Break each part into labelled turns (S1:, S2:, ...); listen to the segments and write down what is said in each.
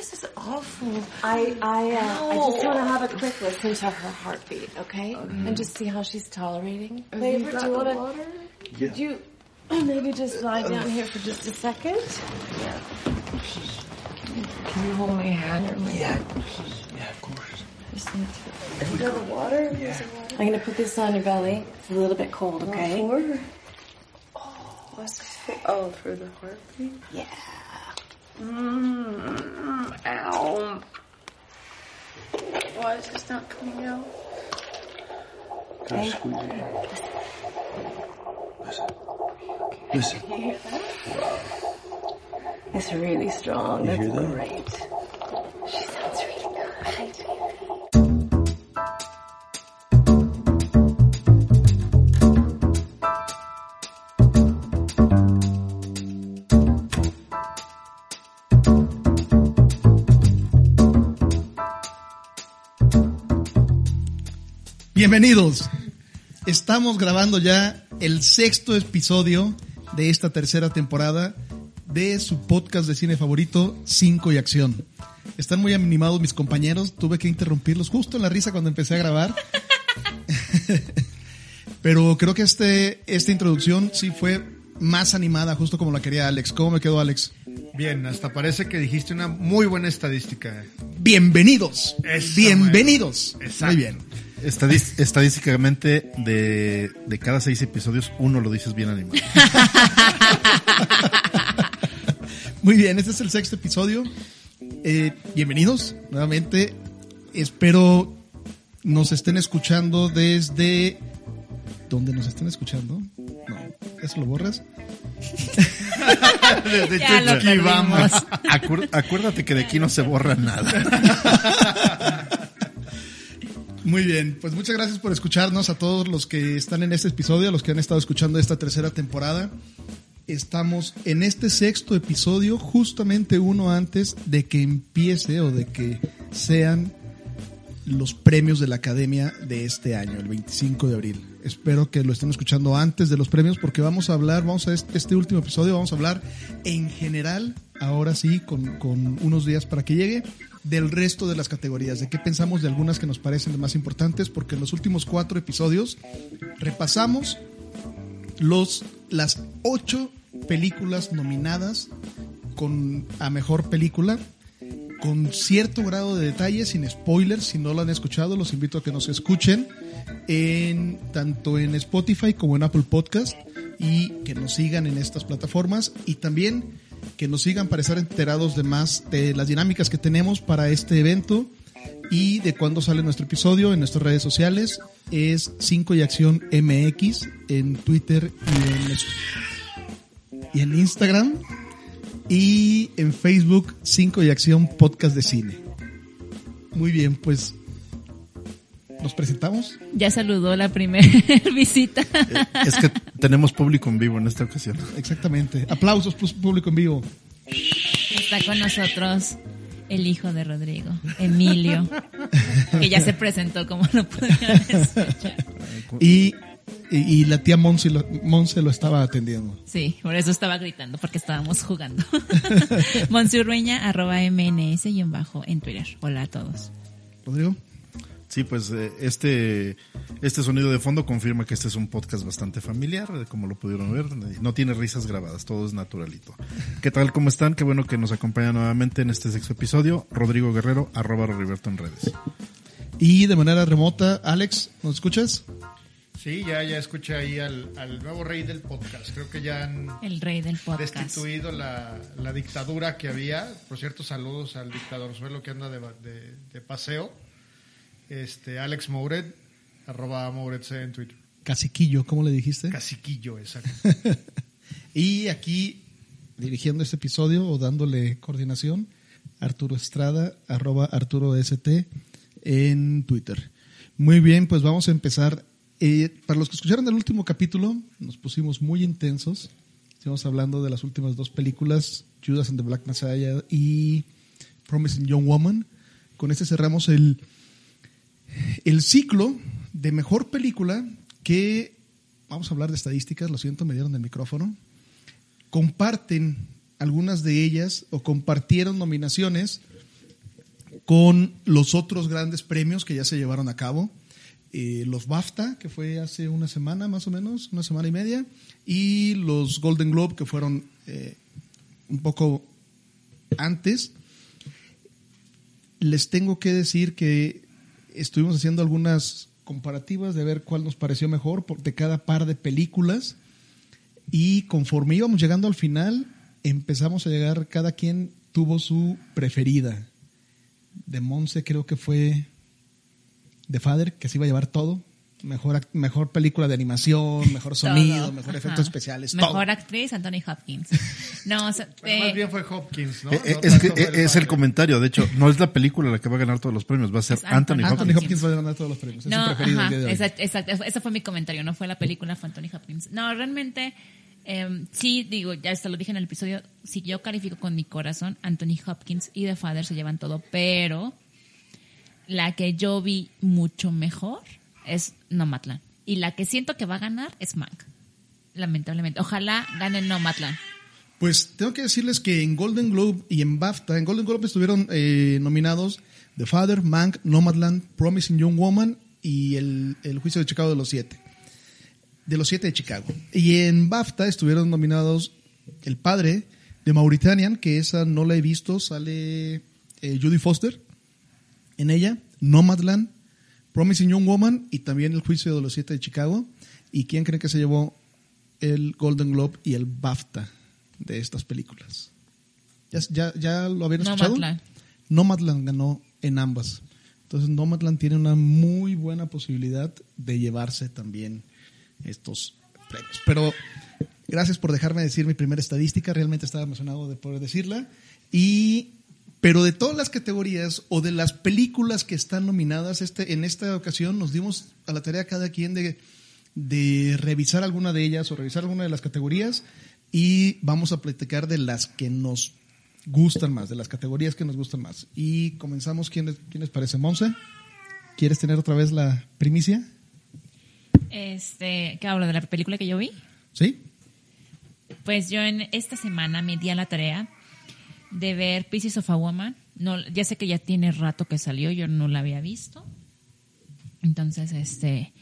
S1: this is awful.
S2: I I uh, I just want to have a quick listen to her heartbeat, okay? And just see how she's tolerating. Favorite, do you want to? Could you maybe just lie down here for just a second? Yeah.
S1: Can you hold my hand or my
S3: Yeah, yeah, of course.
S2: Just need to. Do you have the water? Yeah. I'm gonna put this on your belly. It's a little bit cold, okay?
S1: Oh, let's fi- oh, through the heartbeat.
S2: Yeah.
S1: Mm, ow. Why is this not coming out?
S3: Gotta squeeze it. Listen. Listen.
S2: You hear that? It's really strong.
S3: You
S2: That's
S3: hear that?
S2: great. She sounds really
S4: Bienvenidos. Estamos grabando ya el sexto episodio de esta tercera temporada de su podcast de cine favorito, Cinco y Acción. Están muy animados mis compañeros, tuve que interrumpirlos justo en la risa cuando empecé a grabar. Pero creo que este, esta introducción sí fue más animada, justo como la quería Alex. ¿Cómo me quedó Alex?
S5: Bien, hasta parece que dijiste una muy buena estadística.
S4: Bienvenidos. Bienvenidos.
S5: Exacto.
S4: Muy bien.
S3: Estadis- estadísticamente, de, de cada seis episodios, uno lo dices bien animado.
S4: Muy bien, este es el sexto episodio. Eh, bienvenidos nuevamente. Espero nos estén escuchando desde... ¿Dónde nos estén escuchando? No, ¿eso lo borras?
S3: De
S1: Ya lo
S3: aquí vamos. Acuérdate que de aquí no se borra nada.
S4: Muy bien, pues muchas gracias por escucharnos a todos los que están en este episodio, a los que han estado escuchando esta tercera temporada. Estamos en este sexto episodio, justamente uno antes de que empiece o de que sean los premios de la Academia de este año, el 25 de abril. Espero que lo estén escuchando antes de los premios porque vamos a hablar, vamos a este, este último episodio, vamos a hablar en general, ahora sí, con, con unos días para que llegue, del resto de las categorías, de qué pensamos de algunas que nos parecen las más importantes, porque en los últimos cuatro episodios repasamos los, las ocho películas nominadas con a mejor película con cierto grado de detalle, sin spoilers, si no lo han escuchado, los invito a que nos escuchen en tanto en Spotify como en Apple Podcast y que nos sigan en estas plataformas y también que nos sigan para estar enterados de más de las dinámicas que tenemos para este evento y de cuándo sale nuestro episodio en nuestras redes sociales. Es 5 y acción MX en Twitter y en, Instagram. Y en Facebook 5 y Acción Podcast de Cine. Muy bien, pues nos presentamos.
S6: Ya saludó la primera visita.
S3: Es que tenemos público en vivo en esta ocasión.
S4: Exactamente. Aplausos público en vivo.
S6: Está con nosotros el hijo de Rodrigo, Emilio, que ya se presentó como lo pudieron escuchar.
S4: Y, y, y la tía Monse lo, Monse lo estaba atendiendo.
S6: Sí, por eso estaba gritando, porque estábamos jugando. Monsurrueña, arroba MNS y en bajo en Twitter. Hola a todos.
S4: Rodrigo.
S3: Sí, pues eh, este, este sonido de fondo confirma que este es un podcast bastante familiar, eh, como lo pudieron ver. No tiene risas grabadas, todo es naturalito. ¿Qué tal? ¿Cómo están? Qué bueno que nos acompañan nuevamente en este sexto episodio. Rodrigo Guerrero, arroba Roriberto en redes.
S4: Y de manera remota, Alex, ¿nos escuchas?
S5: Sí, ya, ya escuché ahí al, al nuevo rey del podcast. Creo que ya han
S6: El rey del podcast.
S5: destituido la, la dictadura que había. Por cierto, saludos al dictador suelo que anda de, de- de paseo. Este, Alex Mouret, arroba Mouret C en Twitter.
S4: Caciquillo, ¿cómo le dijiste?
S5: Caciquillo, exacto.
S4: Y aquí, dirigiendo este episodio o dándole coordinación, Arturo Estrada, arroba Arturo ST en Twitter. Muy bien, pues vamos a empezar. Eh, para los que escucharon el último capítulo, nos pusimos muy intensos. Estamos hablando de las últimas dos películas, Judas and the Black Messiah y Promising Young Woman. Con este cerramos el, el ciclo de mejor película que, vamos a hablar de estadísticas, lo siento, me dieron el micrófono, comparten algunas de ellas o compartieron nominaciones con los otros grandes premios que ya se llevaron a cabo. Eh, los BAFTA, que fue hace una semana más o menos, una semana y media, y los Golden Globe, que fueron eh, un poco antes. Les tengo que decir que estuvimos haciendo algunas comparativas de ver cuál nos pareció mejor de cada par de películas y conforme íbamos llegando al final empezamos a llegar, cada quien tuvo su preferida. De Monse creo que fue The Father, que se iba a llevar todo. Mejor, mejor película de animación, mejor sonido, mejor efectos especiales.
S6: Mejor actriz, Anthony Hopkins. No,
S5: más bien fue Hopkins, ¿no?
S3: Eh, eh, es, que es el comentario, de hecho, no es la película la que va a ganar todos los premios, va a ser Anthony, Hopkins.
S4: Anthony Hopkins va a ganar todos los premios.
S6: No, ajá, exacto, exacto, ese fue mi comentario, no fue la película, fue Anthony Hopkins. No, realmente, eh, sí, digo, ya hasta lo dije en el episodio, si yo califico con mi corazón, Anthony Hopkins y The Father se llevan todo, pero la que yo vi mucho mejor es Nomadland. Y la que siento que va a ganar es Mank. Lamentablemente. Ojalá gane Nomadland.
S4: Pues tengo que decirles que en Golden Globe y en BAFTA, en Golden Globe estuvieron eh, nominados The Father, Mank, Nomadland, Promising Young Woman y el, el Juicio de Chicago de los Siete. De los Siete de Chicago. Y en BAFTA estuvieron nominados El Padre de Mauritanian, que esa no la he visto, sale eh, Judy Foster en ella, Nomadland, Promising Young Woman y también El Juicio de los Siete de Chicago. ¿Y quién cree que se llevó el Golden Globe y el BAFTA de estas películas? ¿Ya, ya, ya lo habían escuchado? Nomadland. Nomadland ganó en ambas. Entonces Nomadland tiene una muy buena posibilidad de llevarse también estos premios. Pero gracias por dejarme decir mi primera estadística. Realmente estaba emocionado de poder decirla. Y pero de todas las categorías o de las películas que están nominadas, este, en esta ocasión nos dimos a la tarea cada quien de, de revisar alguna de ellas o revisar alguna de las categorías y vamos a platicar de las que nos gustan más, de las categorías que nos gustan más. Y comenzamos, ¿quién, quién les parece? Monse, ¿quieres tener otra vez la primicia?
S6: Este, ¿qué hablo de la película que yo vi?
S4: Sí.
S6: Pues yo en esta semana me di a la tarea de ver Pieces of a Woman. No, ya sé que ya tiene rato que salió, yo no la había visto. Entonces, este,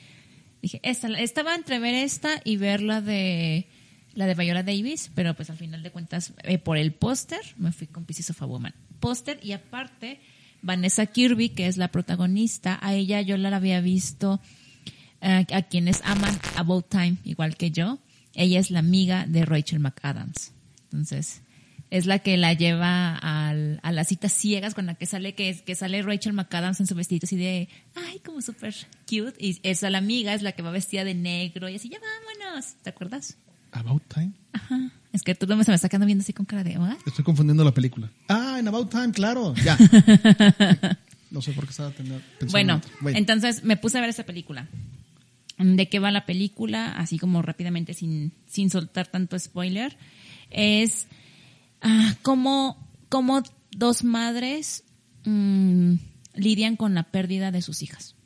S6: dije, esta, estaba entre ver esta y ver la de la de Viola Davis, pero pues al final de cuentas, eh, por el póster, me fui con Pieces of a Woman. Póster y aparte, Vanessa Kirby, que es la protagonista, a ella yo la había visto, eh, a quienes aman About Time, igual que yo. Ella es la amiga de Rachel McAdams. Entonces, es la que la lleva al, a las citas ciegas con la que sale que, que sale Rachel McAdams en su vestido así de ay como súper cute y esa la amiga es la que va vestida de negro y así ya vámonos ¿te acuerdas?
S4: About Time.
S6: Ajá. Es que tú no me estás quedando viendo así con cara de ¿what?
S4: estoy confundiendo la película. Ah en About Time claro ya. No sé por qué estaba pensando
S6: bueno, bueno entonces me puse a ver esa película. De qué va la película así como rápidamente sin sin soltar tanto spoiler es ah, cómo, dos madres mm, lidian con la pérdida de sus hijas.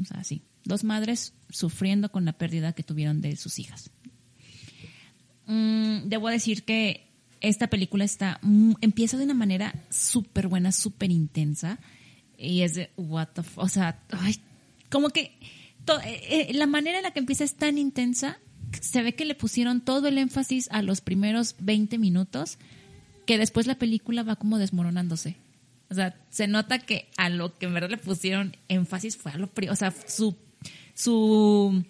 S6: O sea, sí, dos madres sufriendo con la pérdida que tuvieron de sus hijas. Mm, debo decir que esta película está empieza de una manera súper buena, súper intensa y es de what the o sea, como que eh, eh, la manera en la que empieza es tan intensa se ve que le pusieron todo el énfasis a los primeros 20 minutos que después la película va como desmoronándose. O sea, se nota que a lo que en verdad le pusieron énfasis fue a lo o sea, su su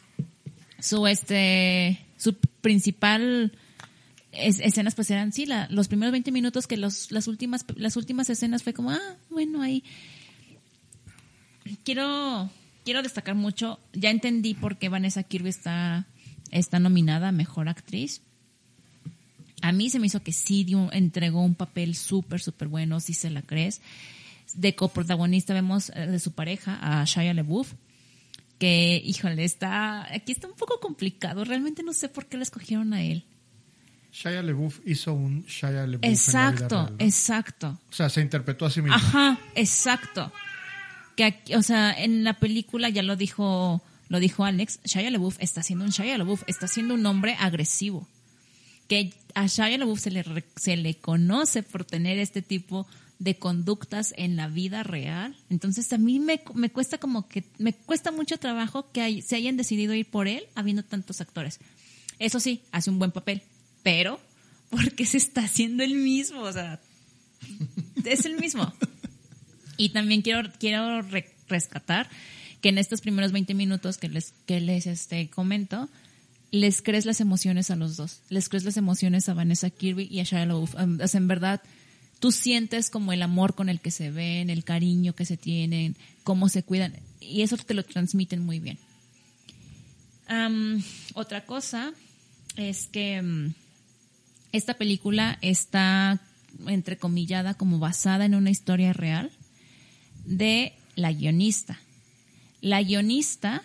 S6: su este su principal escenas pues eran sí, la, los primeros 20 minutos que los las últimas las últimas escenas fue como, ah, bueno, ahí quiero quiero destacar mucho, ya entendí por qué Vanessa Kirby está está nominada a mejor actriz a mí se me hizo que sí entregó un papel súper, súper bueno, si se la crees. De coprotagonista vemos eh, de su pareja, a Shia LeBouf, que, híjole, está, aquí está un poco complicado. Realmente no sé por qué le escogieron a él.
S5: Shia LeBouf hizo un Shia LeBouf.
S6: Exacto, exacto.
S5: O sea, se interpretó a sí mismo.
S6: Ajá, exacto. Que o sea, en la película ya lo dijo, lo dijo Alex, Shia LeBouf está haciendo un Shia LeBouf, está siendo un hombre agresivo que a Shia LaBeouf se le, se le conoce por tener este tipo de conductas en la vida real. Entonces a mí me, me cuesta como que, me cuesta mucho trabajo que se hayan decidido ir por él habiendo tantos actores. Eso sí, hace un buen papel, pero porque se está haciendo el mismo, o sea, es el mismo. Y también quiero, quiero rescatar que en estos primeros 20 minutos que les, que les este, comento, les crees las emociones a los dos. Les crees las emociones a Vanessa Kirby y a Shia LaBeouf. Sea, en verdad, tú sientes como el amor con el que se ven, el cariño que se tienen, cómo se cuidan, y eso te lo transmiten muy bien. otra cosa es que esta película está entrecomillada como basada en una historia real de la guionista. La guionista,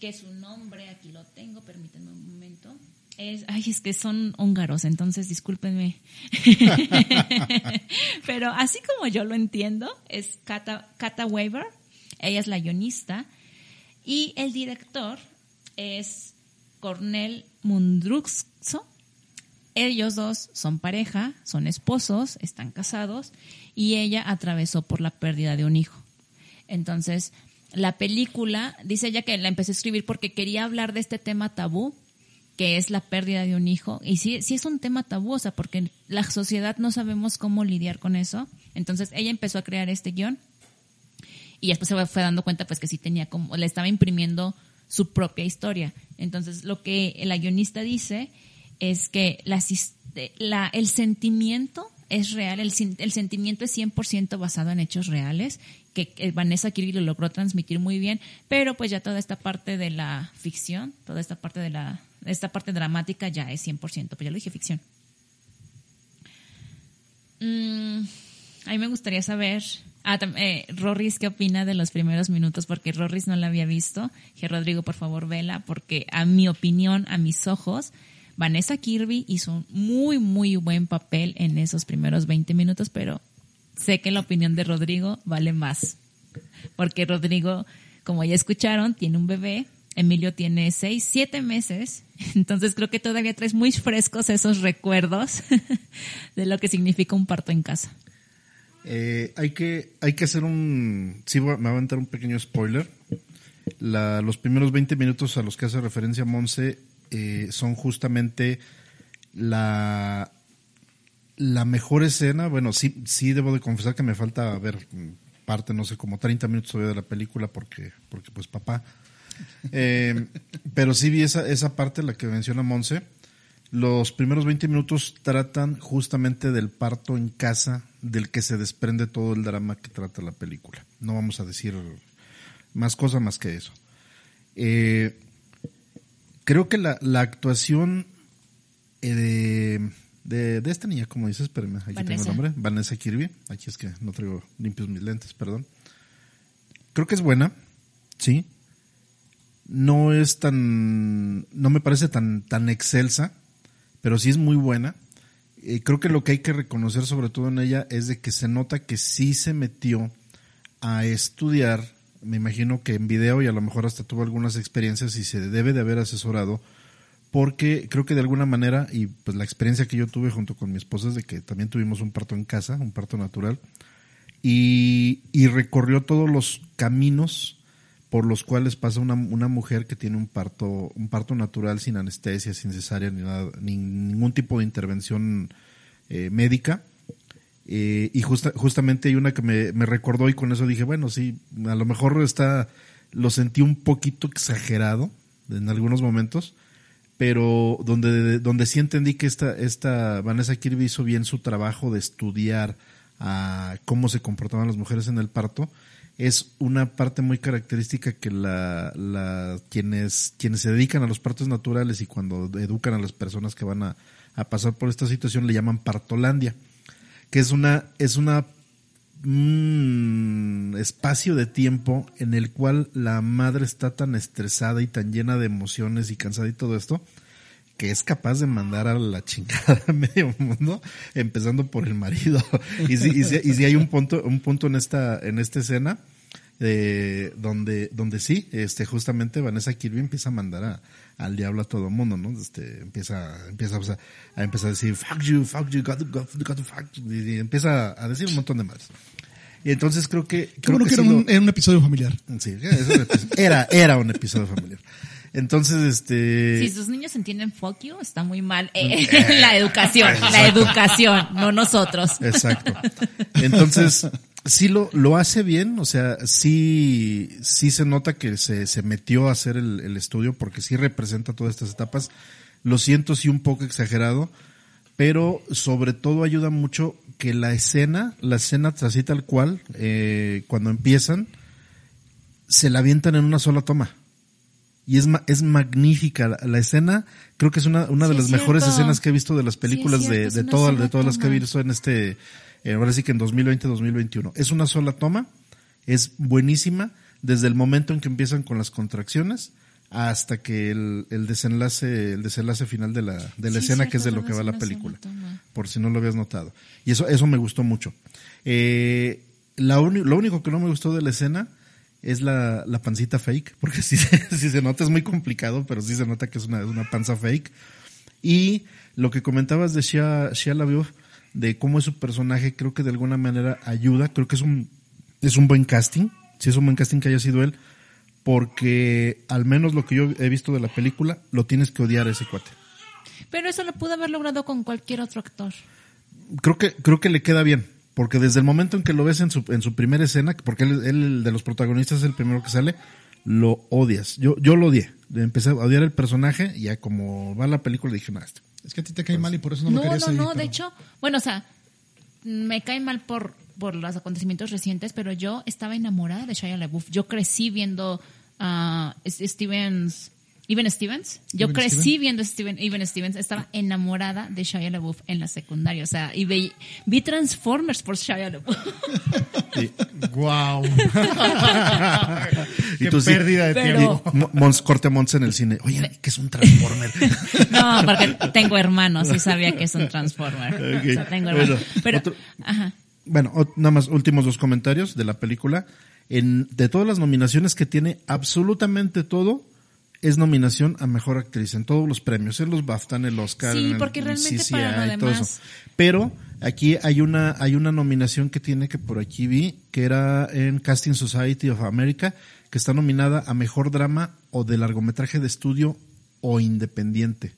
S6: que su nombre, aquí lo tengo, permítanme un momento, es, ay, es que son húngaros, entonces discúlpenme. Pero así como yo lo entiendo, es Kata, Kata Weber, ella es la guionista, y el director es Cornel Mundruxo. Ellos dos son pareja, son esposos, están casados, y ella atravesó por la pérdida de un hijo. Entonces, la película, dice ella que la empecé a escribir porque quería hablar de este tema tabú, que es la pérdida de un hijo. Y sí, sí es un tema tabú, o sea, porque la sociedad no sabemos cómo lidiar con eso. Entonces ella empezó a crear este guion y después se fue dando cuenta pues que sí tenía como, le estaba imprimiendo su propia historia. Entonces lo que la guionista dice es que la, el sentimiento es real, el, sentimiento es 100% basado en hechos reales, que Vanessa Kirby lo logró transmitir muy bien, pero pues ya toda esta parte de la ficción, toda esta parte de la esta parte dramática ya es 100%, pues ya lo dije, ficción. Mm, a mí me gustaría saber, ah, eh, Rorris, ¿qué opina de los primeros minutos? Porque Rorris no la había visto. Rodrigo, por favor, vela, porque a mi opinión, a mis ojos, Vanessa Kirby hizo un muy, muy buen papel en esos primeros 20 minutos, pero sé que la opinión de Rodrigo vale más. Porque Rodrigo, como ya escucharon, tiene un bebé Emilio tiene seis, siete meses, entonces creo que todavía traes muy frescos esos recuerdos de lo que significa un parto en casa.
S3: Eh, hay que hay que hacer un sí me va a aventar un pequeño spoiler. los primeros 20 minutos a los que hace referencia Monse eh, son justamente la la mejor escena. Bueno, sí sí debo de confesar que me falta ver parte no sé como 30 minutos todavía de la película porque porque pues papá eh, pero sí vi esa, esa parte, la que menciona Monse. Los primeros 20 minutos tratan justamente del parto en casa, del que se desprende todo el drama que trata la película. No vamos a decir más cosas más que eso. Eh, creo que la, la actuación eh, de, de, esta niña, como dices, espérame, aquí tengo el nombre, Vanessa Kirby. Aquí es que no traigo limpios mis lentes, perdón. Creo que es buena, sí no es tan, no me parece tan, tan excelsa, pero sí es muy buena. Eh, creo que lo que hay que reconocer sobre todo en ella es de que se nota que sí se metió a estudiar, me imagino que en video y a lo mejor hasta tuvo algunas experiencias y se debe de haber asesorado, porque creo que de alguna manera, y pues la experiencia que yo tuve junto con mi esposa es de que también tuvimos un parto en casa, un parto natural, y, y recorrió todos los caminos por los cuales pasa una, mujer que tiene un parto, un parto natural sin anestesia, sin cesárea, ni, nada, ni ningún tipo de intervención eh, médica. Eh, y justa, justamente hay una que me, me, recordó y con eso dije, bueno, sí, a lo mejor está, lo sentí un poquito exagerado en algunos momentos, pero donde, donde sí entendí que esta, esta Vanessa Kirby hizo bien su trabajo de estudiar a cómo se comportaban las mujeres en el parto es una parte muy característica que la, la, quienes, quienes se dedican a los partos naturales y cuando educan a las personas que van a, pasar por esta situación le llaman partolandia, que es una, es una espacio de tiempo en el cual la madre está tan estresada y tan llena de emociones y cansada y todo esto, que es capaz de mandar a la chingada a medio mundo, empezando por el marido. Y si, y si, hay un punto, un punto en esta, en esta escena eh, donde, donde sí, este, justamente Vanessa Kirby empieza a mandar a, al diablo a todo el mundo, ¿no? Este, empieza, empieza a, empezar a decir, fuck you, fuck you, got, got, got fuck you, y empieza a decir un montón de más. Y entonces creo que... Creo
S4: que, era, un, un, episodio familiar.
S3: Sí, era, era un episodio familiar. Entonces, este...
S6: Si sus niños entienden fuck you, está muy mal. Eh, la educación, la educación, no nosotros.
S3: Exacto. Entonces, sí lo, lo hace bien, o sea, sí, sí se nota que se, se metió a hacer el, el estudio porque sí representa todas estas etapas. Lo siento, sí un poco exagerado, pero sobre todo ayuda mucho que la escena, la escena así tal cual, eh, cuando empiezan, se la avientan en una sola toma. Y es, es magnífica la, escena, creo que es una, una de las mejores escenas que he visto de las películas de, de, todas, de todas las que he visto en este, eh, ahora sí que en 2020-2021. Es una sola toma, es buenísima desde el momento en que empiezan con las contracciones hasta que el, el desenlace el desenlace final de la, de la escena que es de lo que va la película por si no lo habías notado. Y eso eso me gustó mucho. Eh, la lo único que no me gustó de la escena es la, la pancita fake porque si, si se nota es muy complicado pero sí se nota que es una, una panza fake. Y lo que comentabas de Shia, Shia LaBeouf de cómo es su personaje, creo que de alguna manera ayuda, creo que es un, es un buen casting, si es un buen casting que haya sido él, porque al menos lo que yo he visto de la película, lo tienes que odiar a ese cuate.
S6: Pero eso lo pudo haber logrado con cualquier otro actor.
S3: Creo que, creo que le queda bien, porque desde el momento en que lo ves en su, en su primera escena, porque él, él de los protagonistas es el primero que sale, lo odias. Yo, yo lo odié. Empecé a odiar el personaje y ya como va la película dije, no, este
S4: es que a ti te cae mal y por eso no, lo querías
S6: No, no, no, de hecho, bueno, o sea, me cae mal por, por los acontecimientos recientes, pero yo estaba enamorada de Shia LaBeouf. Yo crecí viendo a Stevens Even Stevens. Yo crecí viendo Steven, Even Stevens. Estaba enamorada de Shia LaBeouf en la secundaria. O sea, y vi, Transformers por Shia LaBeouf.
S5: ¡Guau!
S3: y tú pérdida de tiempo. Mons, corte Mons en el cine. Oye, ¿qué es un Transformer?
S6: no, porque tengo hermanos y sabía que es un Transformer. O sea, tengo hermanos. Pero, ajá.
S3: Bueno, nada más últimos dos comentarios de la película. En, de todas las nominaciones que tiene, absolutamente todo es nominación a mejor actriz en todos los premios, en los BAFTA, en el Oscar,
S6: sí, porque realmente para lo demás...
S3: Pero aquí hay una hay una nominación que tiene que por aquí vi que era en Casting Society of America que está nominada a mejor drama o de largometraje de estudio o independiente.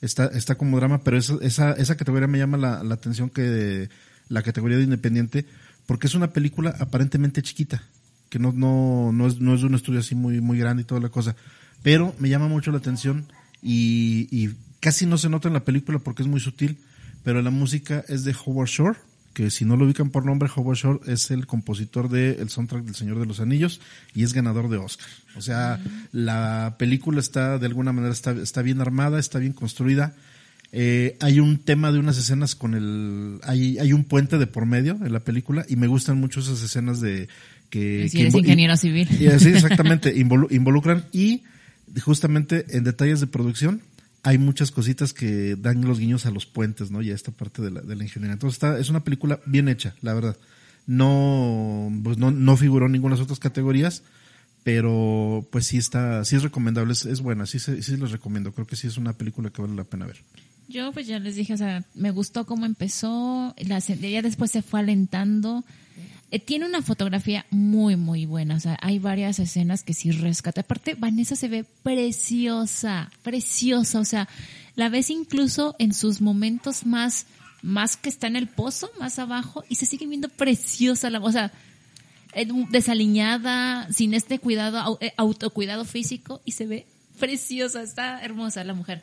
S3: Está está como drama, pero esa esa, esa categoría me llama la, la atención que la categoría de independiente porque es una película aparentemente chiquita que no no no es no es un estudio así muy muy grande y toda la cosa pero me llama mucho la atención y, casi no se nota en la película porque es muy sutil, pero la música es de Howard Shore, que si no lo ubican por nombre, Howard Shore es el compositor del soundtrack del Señor de los Anillos y es ganador de Oscar. O sea, la película está, de alguna manera, está, está bien armada, está bien construida. Eh, hay un tema de unas escenas con el, hay, hay un puente de por medio en la película y me gustan mucho esas escenas de que...
S6: Si eres ingeniero civil.
S3: sí, exactamente, involucran y justamente en detalles de producción hay muchas cositas que dan los guiños a los puentes, ¿no? Y a esta parte de la, de la ingeniería. Entonces está, es una película bien hecha, la verdad. No, pues no, no figuró en ninguna de las otras categorías, pero pues sí está, sí es recomendable, es, buena, sí, sí, les recomiendo. Creo que sí es una película que vale la pena ver.
S6: Yo pues ya les dije, o sea, me gustó cómo empezó, la, ya después se fue alentando eh, tiene una fotografía muy, muy buena. O sea, hay varias escenas que sí rescata. Aparte, Vanessa se ve preciosa, preciosa. O sea, la ves incluso en sus momentos más, más que está en el pozo, más abajo, y se sigue viendo preciosa. La, o sea, eh, desaliñada, sin este cuidado, eh, autocuidado físico, y se ve preciosa. Está hermosa la mujer.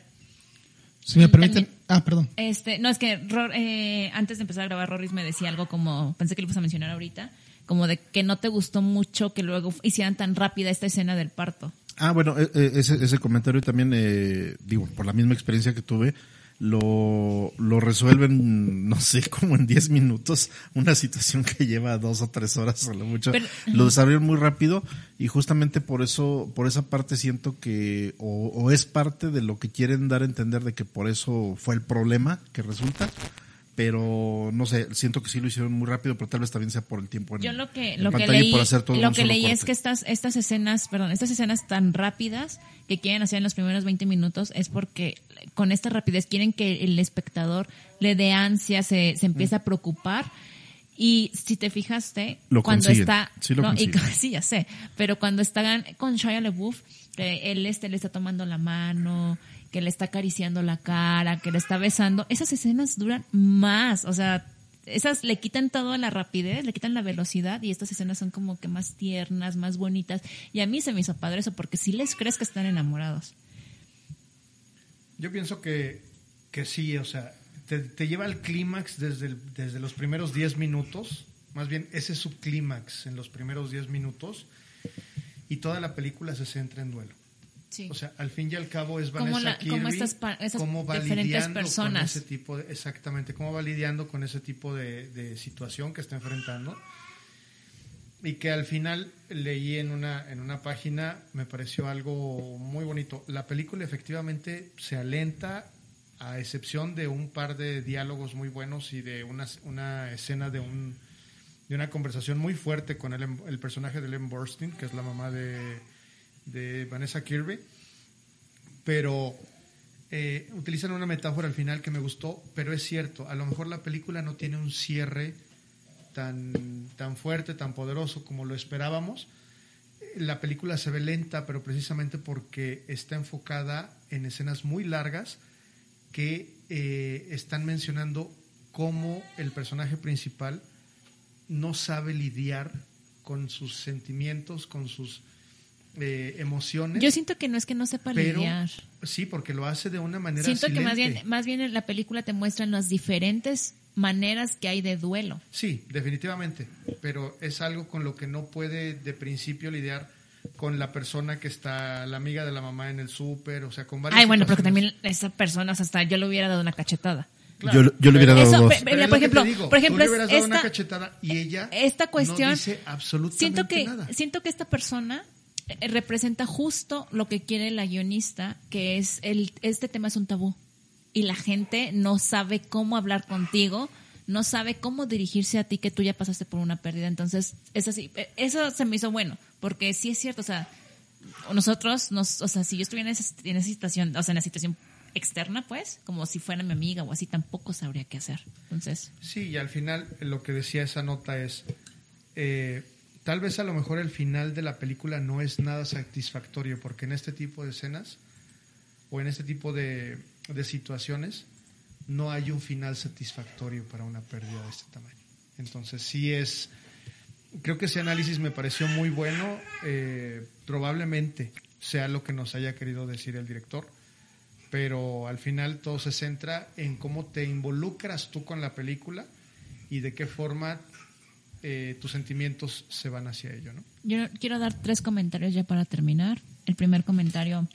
S4: Si me permiten. ah, perdón.
S6: Este, no, es que eh, antes de empezar a grabar, Rorris me decía algo como, pensé que lo ibas a mencionar ahorita, como de que no te gustó mucho que luego hicieran tan rápida esta escena del parto.
S3: Ah, bueno, e, e, ese, ese comentario también, eh, digo, por la misma experiencia que tuve, lo, lo resuelven, no sé, como en 10 minutos, una situación que lleva dos o tres horas a lo mucho. lo desarrollan muy rápido y justamente por eso, por esa parte siento que, o, o, es parte de lo que quieren dar a entender de que por eso fue el problema que resulta, pero no sé, siento que sí lo hicieron muy rápido, pero tal vez también sea por el tiempo en,
S6: Yo lo que,
S3: en
S6: lo que
S3: y
S6: leí,
S3: por hacer todo en
S6: lo que leí es que estas, estas escenas, perdón, estas escenas tan rápidas que quieren hacer en los primeros 20 minutos es porque con esta rapidez quieren que el espectador le dé ansia, se, se empiece a preocupar. Y si te fijaste,
S3: Lo
S6: cuando
S3: consiguen,
S6: está,
S3: sí lo
S6: no, y- sí, ya sé, pero cuando están con Shia LaBeouf, que él este le está tomando la mano, que le está acariciando la cara, que le está besando, esas escenas duran más, o sea, esas le quitan toda la rapidez, le quitan la velocidad y estas escenas son como que más tiernas, más bonitas. Y a mí se me hizo padre eso porque si les crees que están enamorados.
S5: Yo pienso que, que sí, o sea, te, lleva al clímax desde, desde los primeros 10 minutos, más bien ese es su clímax en los primeros 10 minutos, y toda la película se centra en duelo.
S6: Sí.
S5: O sea, al fin y al cabo es Vanessa
S6: la-
S5: Kirby,
S6: cómo estas esas
S5: cómo va
S6: diferentes
S5: lidiando
S6: personas.
S5: con ese tipo de, exactamente, cómo va lidiando con ese tipo de, de situación que está enfrentando y que al final leí en una en una página me pareció algo muy bonito. La película efectivamente se alenta a excepción de un par de diálogos muy buenos y de una, una escena de un de una conversación muy fuerte con el, el personaje de Ellen Burstyn, que es la mamá de, de Vanessa Kirby, pero eh, utilizan una metáfora al final que me gustó, pero es cierto, a lo mejor la película no tiene un cierre tan, tan fuerte, tan poderoso como lo esperábamos. La película se ve lenta, pero precisamente porque está enfocada en escenas muy largas que eh, están mencionando cómo el personaje principal no sabe lidiar con sus sentimientos, con sus eh, emociones.
S6: Yo siento que no es que no sepa
S5: pero
S6: lidiar.
S5: sí, porque lo hace de una manera
S6: Siento que más bien, más bien en la película te muestran las diferentes maneras que hay de duelo.
S5: Sí, definitivamente, pero es algo con lo que no puede de principio lidiar con la persona que está, la amiga de la mamá en el súper, o sea, con varias
S6: Ay, bueno, porque también esa persona, o sea, hasta yo le hubiera dado una cachetada.
S3: Yo, yo le hubiera dado
S6: Eso,
S3: dos.
S6: pe-
S5: Pero
S6: Mira,
S5: es
S6: por ejemplo,
S5: digo,
S6: por ejemplo,
S5: tú le hubieras
S6: es-
S5: dado una
S6: esta-
S5: cachetada y ella
S6: esta cuestión
S5: no dice absolutamente
S6: siento que
S5: nada.
S6: siento que esta persona eh, representa justo lo que quiere la guionista, que es el este tema es un tabú y la gente no sabe cómo hablar contigo, no sabe cómo dirigirse a ti que tú ya pasaste por una pérdida, entonces es así, eh, eso se me hizo bueno, porque sí es cierto, o sea, nosotros nos, o sea, si yo estuviera en esa, en esa situación, o sea, en la situación externa, pues, como si fuera mi amiga o así, tampoco sabría qué hacer. Entonces,
S5: Sí, y al final lo que decía esa nota es, eh, tal vez a lo mejor el final de la película no es nada satisfactorio, porque en este tipo de escenas o en este tipo de, de situaciones no hay un final satisfactorio para una pérdida de este tamaño. Entonces sí es, creo que ese análisis me pareció muy bueno, eh, probablemente sea lo que nos haya querido decir el director, pero al final todo se centra en cómo te involucras tú con la película y de qué forma eh, tus sentimientos se van hacia ello, ¿no?
S6: Yo quiero dar tres comentarios ya para terminar. El primer comentario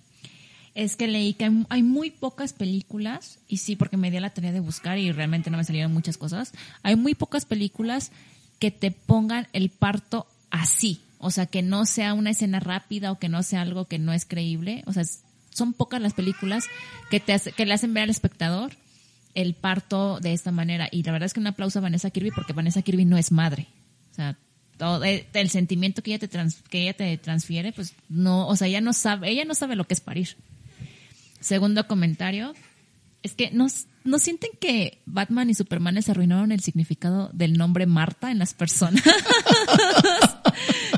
S6: es que leí que hay, muy pocas películas, y sí, porque me di la tarea de buscar y realmente no me salieron muchas cosas, hay muy pocas películas que te pongan el parto así, o sea, que no sea una escena rápida o que no sea algo que no es creíble, o sea, son pocas las películas que, te hace- que le hacen ver al espectador el parto de esta manera. Y la verdad es que un aplauso a Vanessa Kirby porque Vanessa Kirby no es madre. O sea, todo el, el sentimiento que ella te trans- que ella te transfiere, pues no, o sea, ella no sabe, ella no sabe lo que es parir. Segundo comentario, es que no, no sienten que Batman y Superman les arruinaron el significado del nombre Marta en las personas.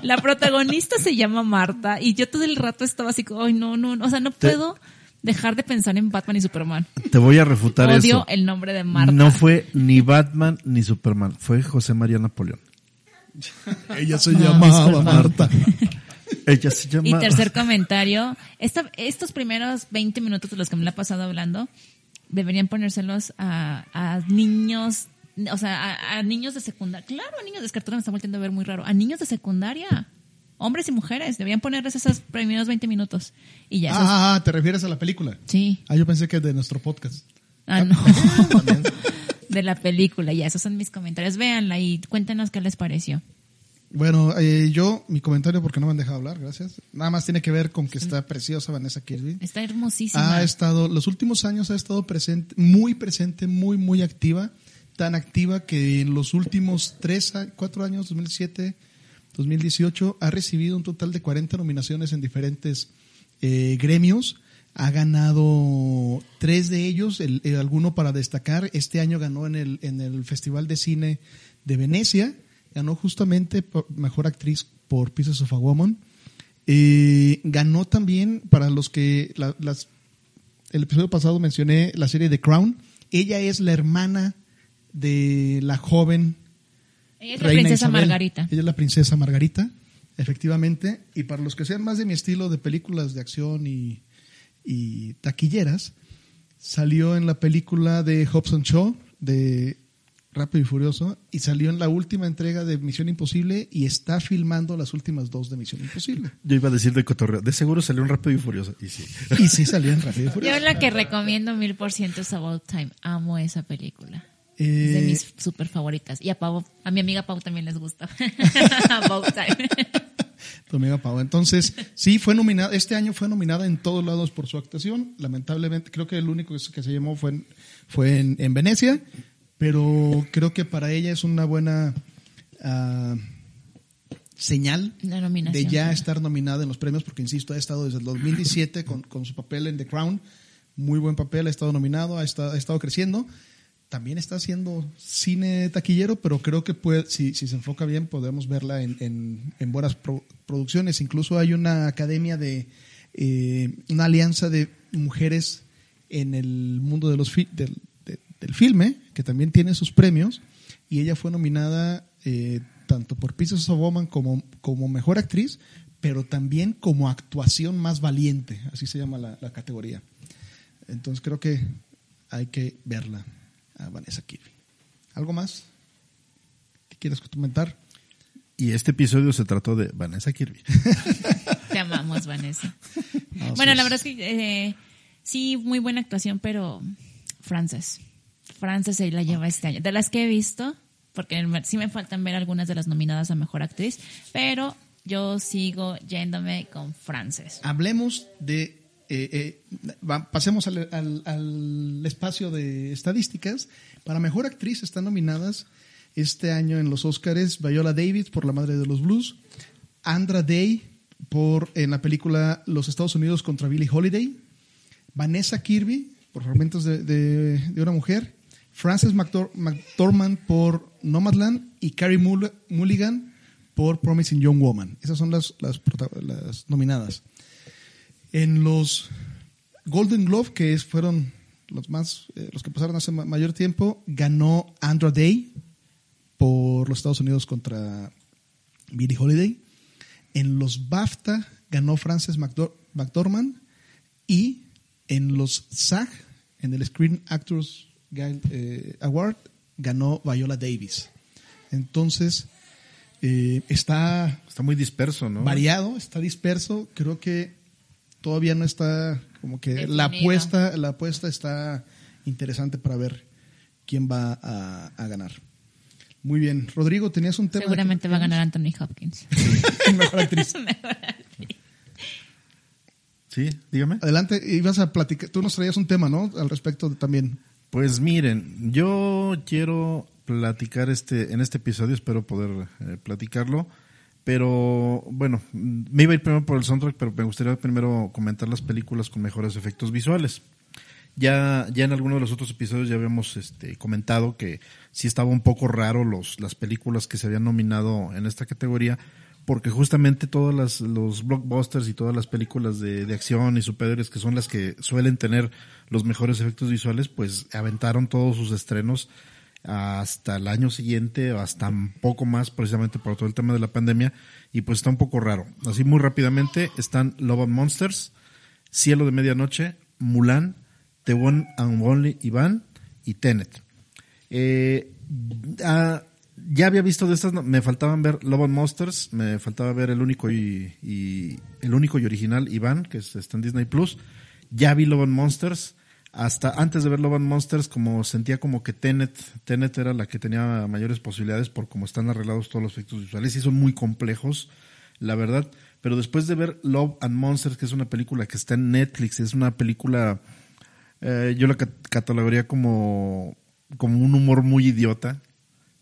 S6: La protagonista se llama Marta y yo todo el rato estaba así como, ay, no, no, no", o sea, no puedo dejar de pensar en Batman y Superman.
S3: Te voy a refutar
S6: Odio
S3: eso.
S6: el nombre de Marta.
S3: No fue ni Batman ni Superman, fue José María Napoleón.
S4: Ella se llamaba. Marta.
S3: Ella se llama.
S6: Y tercer comentario, esta- estos primeros 20 minutos de los que me la he pasado hablando, deberían ponérselos a, a niños, o sea, a, a niños de secundaria. Claro, a niños de escritura me está volviendo a ver muy raro. A niños de secundaria, hombres y mujeres, deberían ponerles esos primeros 20 minutos. Y ya, esos-
S4: Ah, ¿te refieres a la película?
S6: sí.
S4: Ah, yo pensé que de nuestro podcast.
S6: Ah, no. de la película, ya, esos son mis comentarios. Véanla y cuéntenos qué les pareció.
S4: Bueno, eh, yo, mi comentario, porque no me han dejado hablar, gracias. Nada más tiene que ver con que está preciosa Vanessa Kirby.
S6: Está hermosísima.
S4: Ha estado, los últimos años ha estado presente, muy presente, muy, muy activa. Tan activa que en los últimos tres, cuatro años, 2007, 2018, ha recibido un total de 40 nominaciones en diferentes eh, gremios. Ha ganado tres de ellos, el, alguno para destacar. Este año ganó en el, en el Festival de Cine de Venecia. Ganó justamente Mejor Actriz por Pieces of a Woman. Eh, ganó también, para los que el episodio pasado mencioné la serie The Crown. Ella es la hermana de la joven.
S6: Ella es la princesa Margarita.
S4: Ella es la princesa Margarita, efectivamente. Y para los que sean más de mi estilo de películas de acción y, y taquilleras, salió en la película de Hobson Shaw, de Rápido y Furioso y salió en la última entrega de Misión Imposible y está filmando las últimas dos de Misión Imposible.
S3: Yo iba a decir de cotorreo, de seguro salió en Rápido y Furioso. Y sí.
S4: Y sí salió en Rápido y Furioso.
S6: Yo la que recomiendo mil por ciento es About Time. Amo esa película. De eh, mis super favoritas. Y a Pau, a mi amiga Pau también les gusta.
S4: Tu amiga Pau. Entonces, sí, fue nominada, este año fue nominada en todos lados por su actuación. Lamentablemente, creo que el único que se llamó fue en, fue en Venecia pero creo que para ella es una buena uh, señal de ya estar nominada en los premios, porque insisto, ha estado desde el 2017 con, con, su papel en The Crown, muy buen papel, ha estado nominado, ha estado, ha estado creciendo. También está haciendo cine taquillero, pero creo que puede, si, se enfoca bien podemos verla en, en, en buenas producciones. Incluso hay una academia de, eh, una alianza de mujeres en el mundo de los del, filme, que también tiene sus premios, y ella fue nominada eh, tanto por Pieces of como, como mejor actriz, pero también como actuación más valiente, así se llama la, categoría. Entonces creo que hay que verla a Vanessa Kirby. ¿Algo más que quieras comentar?
S3: Y este episodio se trató de Vanessa Kirby.
S6: Te amamos, Vanessa. bueno, la verdad es que eh, sí, muy buena actuación, pero Frances. Frances se la lleva este año. De las que he visto, porque sí me faltan ver algunas de las nominadas a Mejor Actriz, pero yo sigo yéndome con Frances.
S4: Hablemos de... Eh, eh, pasemos al, al, espacio de estadísticas. Para Mejor Actriz están nominadas este año en los Oscars Viola Davis por La Madre de los Blues, Andra Day por en la película Los Estados Unidos contra Billie Holiday, Vanessa Kirby por Fragmentos de, de una Mujer, Frances McDormand por Nomadland y Carrie Mulligan por Promising Young Woman. Esas son las, las, nominadas. En los Golden Glove, que fueron los más eh, los que pasaron hace mayor tiempo, ganó Andra Day por los Estados Unidos contra Billie Holiday. En los BAFTA ganó Frances McDormand y en los SAG, en el Screen Actors eh, Award ganó Viola Davis. Entonces, eh, está...
S3: Está muy disperso, ¿no?
S4: Variado, está disperso. Creo que todavía no está como que la apuesta, la apuesta está interesante para ver quién va a, ganar. Muy bien. Rodrigo, tenías un tema.
S6: Seguramente va a ganar Anthony Hopkins.
S4: Mejor actriz.
S3: Sí, dígame.
S4: Adelante, ibas a platicar. Tú nos traías un tema, ¿no? Al respecto también.
S3: Pues miren, yo quiero platicar este en este episodio, espero poder eh, platicarlo, pero bueno, me iba a ir primero por el soundtrack, pero me gustaría primero comentar las películas con mejores efectos visuales. Ya, ya en alguno de los otros episodios ya habíamos este, comentado que sí estaba un poco raro los, las películas que se habían nominado en esta categoría, porque justamente todos los blockbusters y todas las películas de, de, acción y superhéroes que son las que suelen tener los mejores efectos visuales, pues aventaron todos sus estrenos hasta el año siguiente o hasta un poco más precisamente por todo el tema de la pandemia y pues está un poco raro. Así muy rápidamente están Love and Monsters, Cielo de Medianoche, Mulan, The One and Only Iván y Tenet. Eh, ah, ya había visto de estas, me faltaban ver Love and Monsters, me faltaba ver el único y, el único y original Iván, que está en Disney Plus. Ya vi Love and Monsters. Hasta antes de ver Love and Monsters, como sentía como que Tenet, Tenet era la que tenía mayores posibilidades por cómo están arreglados todos los efectos visuales y son muy complejos, la verdad. Pero después de ver Love and Monsters, que es una película que está en Netflix, es una película, eh, yo la catalogaría como como un humor muy idiota,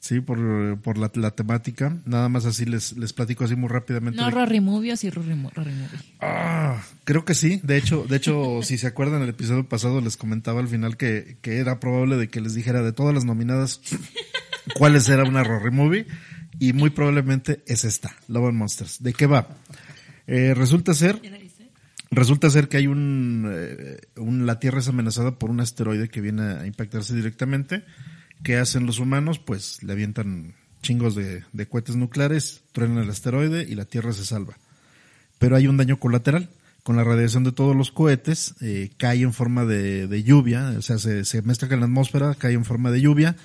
S3: Sí, por, por la, la, temática. Nada más así les, les platico así muy rápidamente.
S6: No, Rory Movie o sí Rory, Movie.
S3: Ah, creo que sí. De hecho, de hecho, si se acuerdan, el episodio pasado les comentaba al final que, que era probable de que les dijera de todas las nominadas cuáles era una Rory Movie. Y muy probablemente es esta, Love and Monsters. ¿De qué va? Eh, resulta ser, resulta ser que hay un, eh, un, la Tierra es amenazada por un asteroide que viene a impactarse directamente ¿Qué hacen los humanos? Pues le avientan chingos de, cohetes nucleares, truenan el asteroide y la Tierra se salva. Pero hay un daño colateral. Con la radiación de todos los cohetes, eh, cae en forma de, lluvia, o sea, se, se mezcla con la atmósfera, cae en forma de lluvia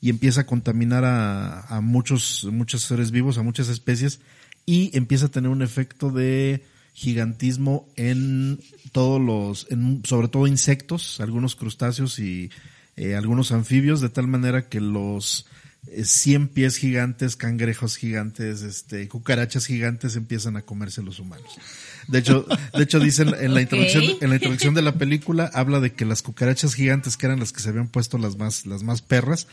S3: y empieza a contaminar a, a muchos, muchos seres vivos, a muchas especies y empieza a tener un efecto de gigantismo en todos los, en, sobre todo insectos, algunos crustáceos y eh, algunos anfibios, de tal manera que los eh, 100 pies gigantes, cangrejos gigantes, este, cucarachas gigantes empiezan a comerse los humanos. De hecho, de hecho dicen en la introducción, en la introducción de la película habla de que las cucarachas gigantes, que eran las que se habían puesto las más, las más perras,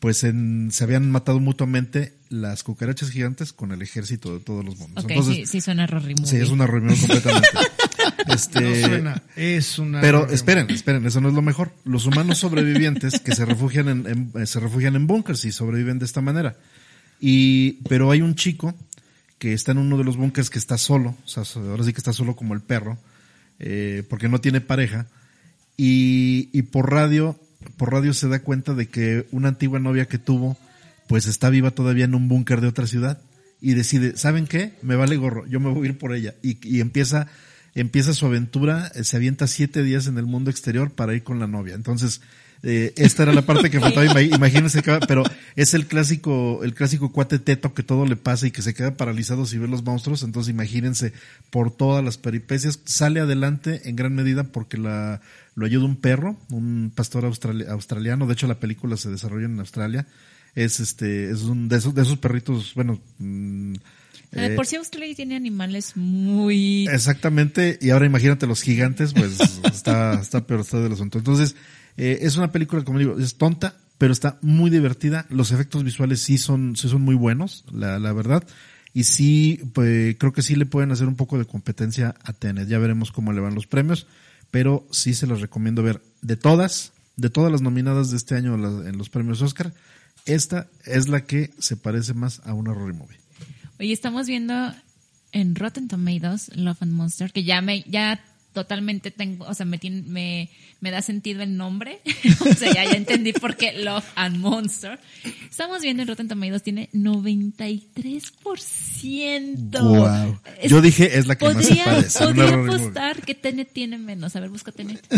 S3: pues en, se habían matado mutuamente las cucarachas gigantes con el ejército de todos los.
S6: Okay, Entonces, sí, sí suena
S3: Sí, es una completamente.
S5: Este, no suena, es una.
S3: Pero esperen, esperen, eso no es lo mejor. Los humanos sobrevivientes que se refugian en, en eh, se refugian en búnkers y sobreviven de esta manera. Y, pero hay un chico que está en uno de los búnkers que está solo, o sea, ahora sí que está solo como el perro, eh, porque no tiene pareja, y, y por radio, por radio se da cuenta de que una antigua novia que tuvo, pues está viva todavía en un búnker de otra ciudad, y decide, ¿saben qué? Me vale gorro, yo me voy a ir por ella, y, y empieza empieza su aventura, eh, se avienta siete días en el mundo exterior para ir con la novia. Entonces, eh, esta era la parte que faltaba, imagínense, pero es el clásico, el clásico cuate teto que todo le pasa y que se queda paralizado si ve los monstruos, entonces imagínense por todas las peripecias, sale adelante en gran medida porque la, lo ayuda un perro, un pastor australiano, de hecho la película se desarrolla en Australia, es este, es un de esos, de esos perritos, bueno, mmm,
S6: eh, por si Australia tiene animales muy...
S3: Exactamente, y ahora imagínate los gigantes, pues está, está peor está del asunto. Entonces, eh, es una película, como digo, es tonta, pero está muy divertida. Los efectos visuales sí son, sí son muy buenos, la, la verdad. Y sí, pues, creo que sí le pueden hacer un poco de competencia a Tenet. Ya veremos cómo le van los premios, pero sí se los recomiendo ver. De todas, de todas las nominadas de este año en los premios Oscar, esta es la que se parece más a una Rory Movie.
S6: Oye, estamos viendo en Rotten Tomatoes Love and Monster, que ya me, ya totalmente tengo, o sea, me, me, me da sentido el nombre. o sea, ya, ya, entendí por qué Love and Monster. Estamos viendo en Rotten Tomatoes, tiene 93%.
S3: Wow. Yo dije, es la que más se parece.
S6: Podría apostar que Tenet tiene menos. A ver, busca Tenet.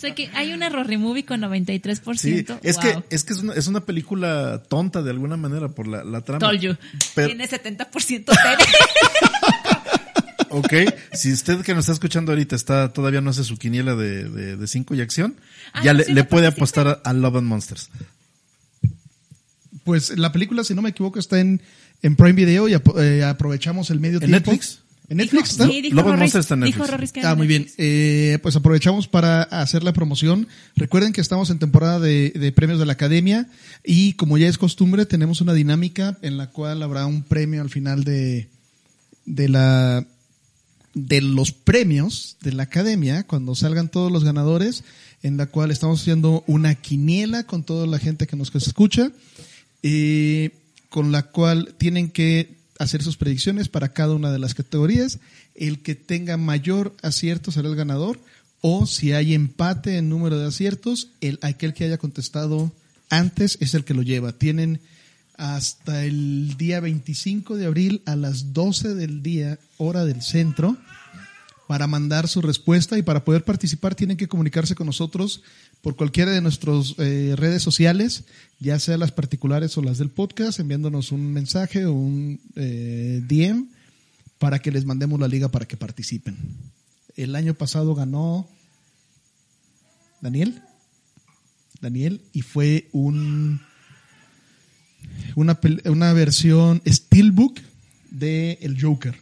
S6: O sea que hay una Rory Movie con 93%. Sí,
S3: es que, es que es una, es una película tonta de alguna manera por la, la trama.
S6: Told you. Tiene 70%
S3: ok, si usted que nos está escuchando ahorita está todavía no hace su quiniela de, de, de cinco y acción, ah, ya le, le puede apostar a, Love and Monsters.
S4: Pues la película, si no me equivoco, está en, en Prime Video y eh, aprovechamos el medio
S3: ¿En
S4: tiempo.
S3: Netflix?
S4: ¿En Netflix está?
S6: Sí, dijo Rorris, está en
S3: Netflix.
S6: Dijo que
S4: ah, muy bien. Eh, pues aprovechamos para hacer la promoción. Recuerden que estamos en temporada de, de, premios de la Academia y como ya es costumbre tenemos una dinámica en la cual habrá un premio al final de, de la de los premios de la Academia cuando salgan todos los ganadores en la cual estamos haciendo una quiniela con toda la gente que nos escucha eh, con la cual tienen que hacer sus predicciones para cada una de las categorías. El que tenga mayor acierto será el ganador. O si hay empate en número de aciertos, el, aquel que haya contestado antes es el que lo lleva. Tienen hasta el día 25 de abril a las 12 del día, hora del centro, para mandar su respuesta y para poder participar tienen que comunicarse con nosotros por cualquiera de nuestras eh, redes sociales, ya sea las particulares o las del podcast, enviándonos un mensaje o un eh, DM para que les mandemos la liga para que participen. El año pasado ganó Daniel. Daniel, y fue un una, una versión Steelbook de El Joker.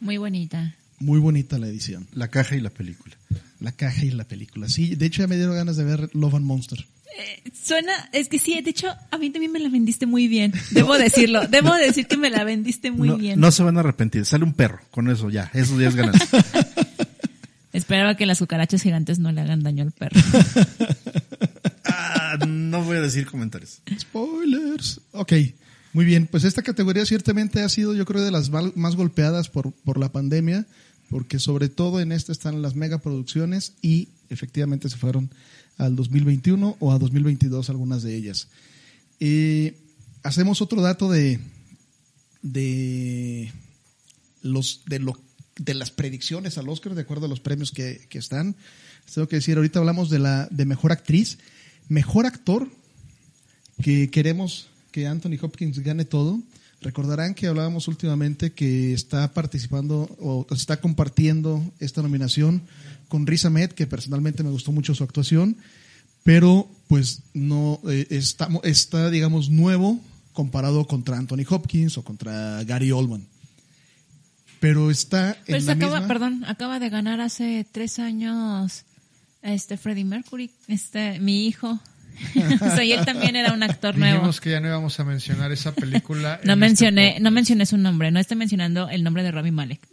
S6: Muy bonita.
S4: Muy bonita la edición.
S3: La caja y la película.
S4: la caja y la película. Sí, de hecho ya me dieron ganas de ver Love and Monster.
S6: Eh, suena, es que sí, de hecho, a mí también me la vendiste muy bien. Debo decirlo, debo decir que me la vendiste muy
S3: no,
S6: bien.
S3: No se van a arrepentir, sale un perro, con eso ya, esos días ganas.
S6: Esperaba que las cucarachas gigantes no le hagan daño al perro.
S3: ah, no voy a decir comentarios.
S4: Spoilers. Ok, muy bien. Pues esta categoría ciertamente ha sido, yo creo, de las más golpeadas por, por la pandemia, porque sobre todo en esta están las megaproducciones y efectivamente se fueron al 2021 o a 2022 algunas de ellas. Eh, hacemos otro dato de, de, los, de, lo, de las predicciones al Oscar de acuerdo a los premios que, que están. Tengo que decir, ahorita hablamos de la de mejor actriz, mejor actor, que queremos que Anthony Hopkins gane todo. Recordarán que hablábamos últimamente que está participando o está compartiendo esta nominación con Riz Ahmed, que personalmente me gustó mucho su actuación, pero pues no eh, está, está, digamos, nuevo comparado contra Anthony Hopkins o contra Gary Oldman. Pero está en la
S6: acaba,
S4: misma-
S6: perdón, acaba de ganar hace tres años este Freddie Mercury, este mi hijo. o sea, y él también era un actor nuevo.
S5: Dijimos que ya no íbamos a mencionar esa película.
S6: No
S5: en
S6: mencioné,
S5: este
S6: no mencioné su nombre, no estoy mencionando el nombre de Robbie Malek.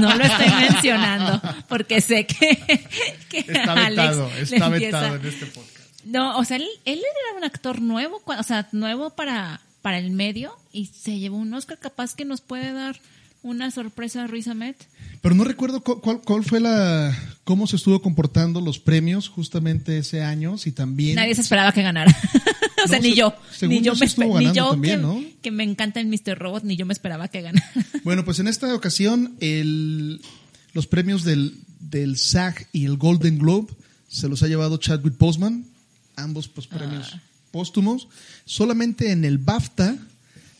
S6: No lo estoy mencionando porque sé que, que
S5: Está
S6: Alex
S5: vetado,
S6: le
S5: está vetado en este podcast.
S6: No, o sea, él, él era un actor nuevo, o sea, nuevo para, para el medio y se llevó un Oscar capaz que nos puede dar una sorpresa a Riz Ahmed.
S4: Pero no recuerdo cu- cuál, cuál fue la, cómo se estuvo comportando los premios justamente ese año, si también.
S6: Nadie se esperaba que ganara. o sea,
S4: No,
S6: ni
S4: se-
S6: yo.
S4: según
S6: Ni yo, me, ni yo
S4: también,
S6: que,
S4: ¿no?
S6: que me encanta el Mr. Robot, ni yo me esperaba que ganara.
S4: Bueno, pues en esta ocasión el, los premios del, del SAG y el Golden Globe se los ha llevado Chadwick Boseman, ambos pues, premios
S6: Ah.
S4: póstumos. Solamente en el BAFTA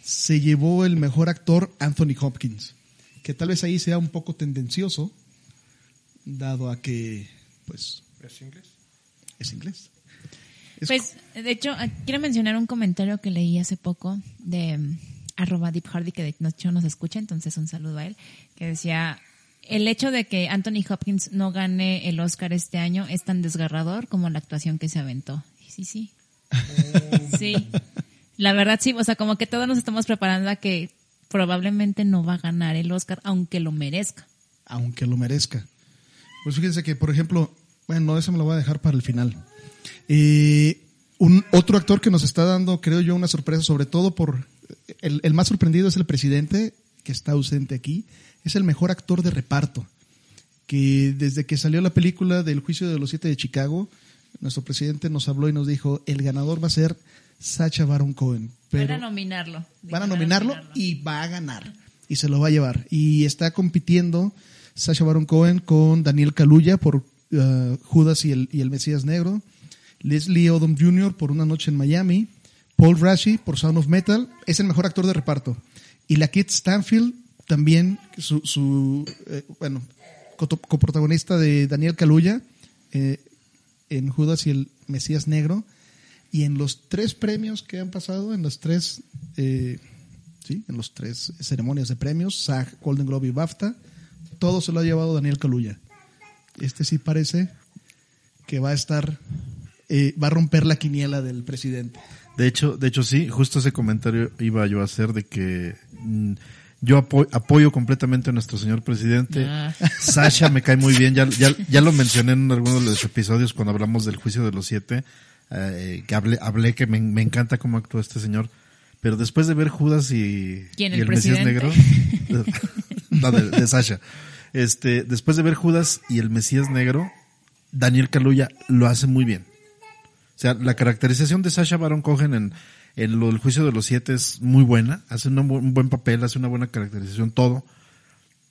S4: se llevó el mejor actor Anthony Hopkins, que tal vez ahí sea un poco tendencioso, dado a que pues
S5: ¿Es inglés?
S4: es inglés. Es-
S6: Pues, de hecho, eh, quiero mencionar un comentario que leí hace poco de mm, arroba Deep Hardy, que de hecho nos escucha, entonces un saludo a él, que decía, el hecho de que Anthony Hopkins no gane el Oscar este año es tan desgarrador como la actuación que se aventó. Y Sí, sí. Sí. La verdad sí, o sea, como que todos nos estamos preparando a que probablemente no va a ganar el Oscar, aunque lo merezca.
S4: aunque lo merezca. Pues fíjense que, por ejemplo, bueno, eso me lo voy a dejar para el final. Eh, un otro actor que nos está dando, creo yo, una sorpresa, sobre todo por el, el más sorprendido es el presidente que está ausente aquí. Es el mejor actor de reparto. Que desde que salió la película del juicio de los siete de Chicago, nuestro presidente nos habló y nos dijo el ganador va a ser Sacha Baron Cohen. Pero
S6: Van a nominarlo.
S4: van a nominarlo y va a ganar y se lo va a llevar y está compitiendo Sacha Baron Cohen con Daniel Kaluuya por uh, Judas y el, y el Mesías Negro Leslie Odom Jr. por Una Noche en Miami Paul Rashi por Sound of Metal es el mejor actor de reparto y la Kit Stanfield también su, su eh, bueno coprotagonista de Daniel Kaluuya eh, en Judas y el Mesías Negro y en los tres premios que han pasado, en las tres, eh, sí, en los tres ceremonias de premios, SAG, Golden Globe y BAFTA, todo se lo ha llevado Daniel Kaluuya. Este sí parece que va a estar, eh, va a romper la quiniela del presidente.
S3: De hecho, de hecho sí, justo ese comentario iba yo a hacer de que mm, yo apo- apoyo completamente a nuestro señor presidente.
S6: Ah.
S3: Sasha me cae muy bien, ya, ya, ya lo mencioné en algunos de los episodios cuando hablamos del juicio de los siete, eh, que hablé, hablé que me, me encanta cómo actúa este señor. Pero después de ver Judas y,
S6: ¿Quién,
S3: y
S6: el
S3: Mesías? Negro, no, de, de Sasha, este, después de ver Judas y el Mesías Negro, Daniel Kaluuya lo hace muy bien. O sea, la caracterización de Sasha Baron Cohen en, en lo del juicio de los siete es muy buena, hace bu- un buen papel, hace una buena caracterización, todo.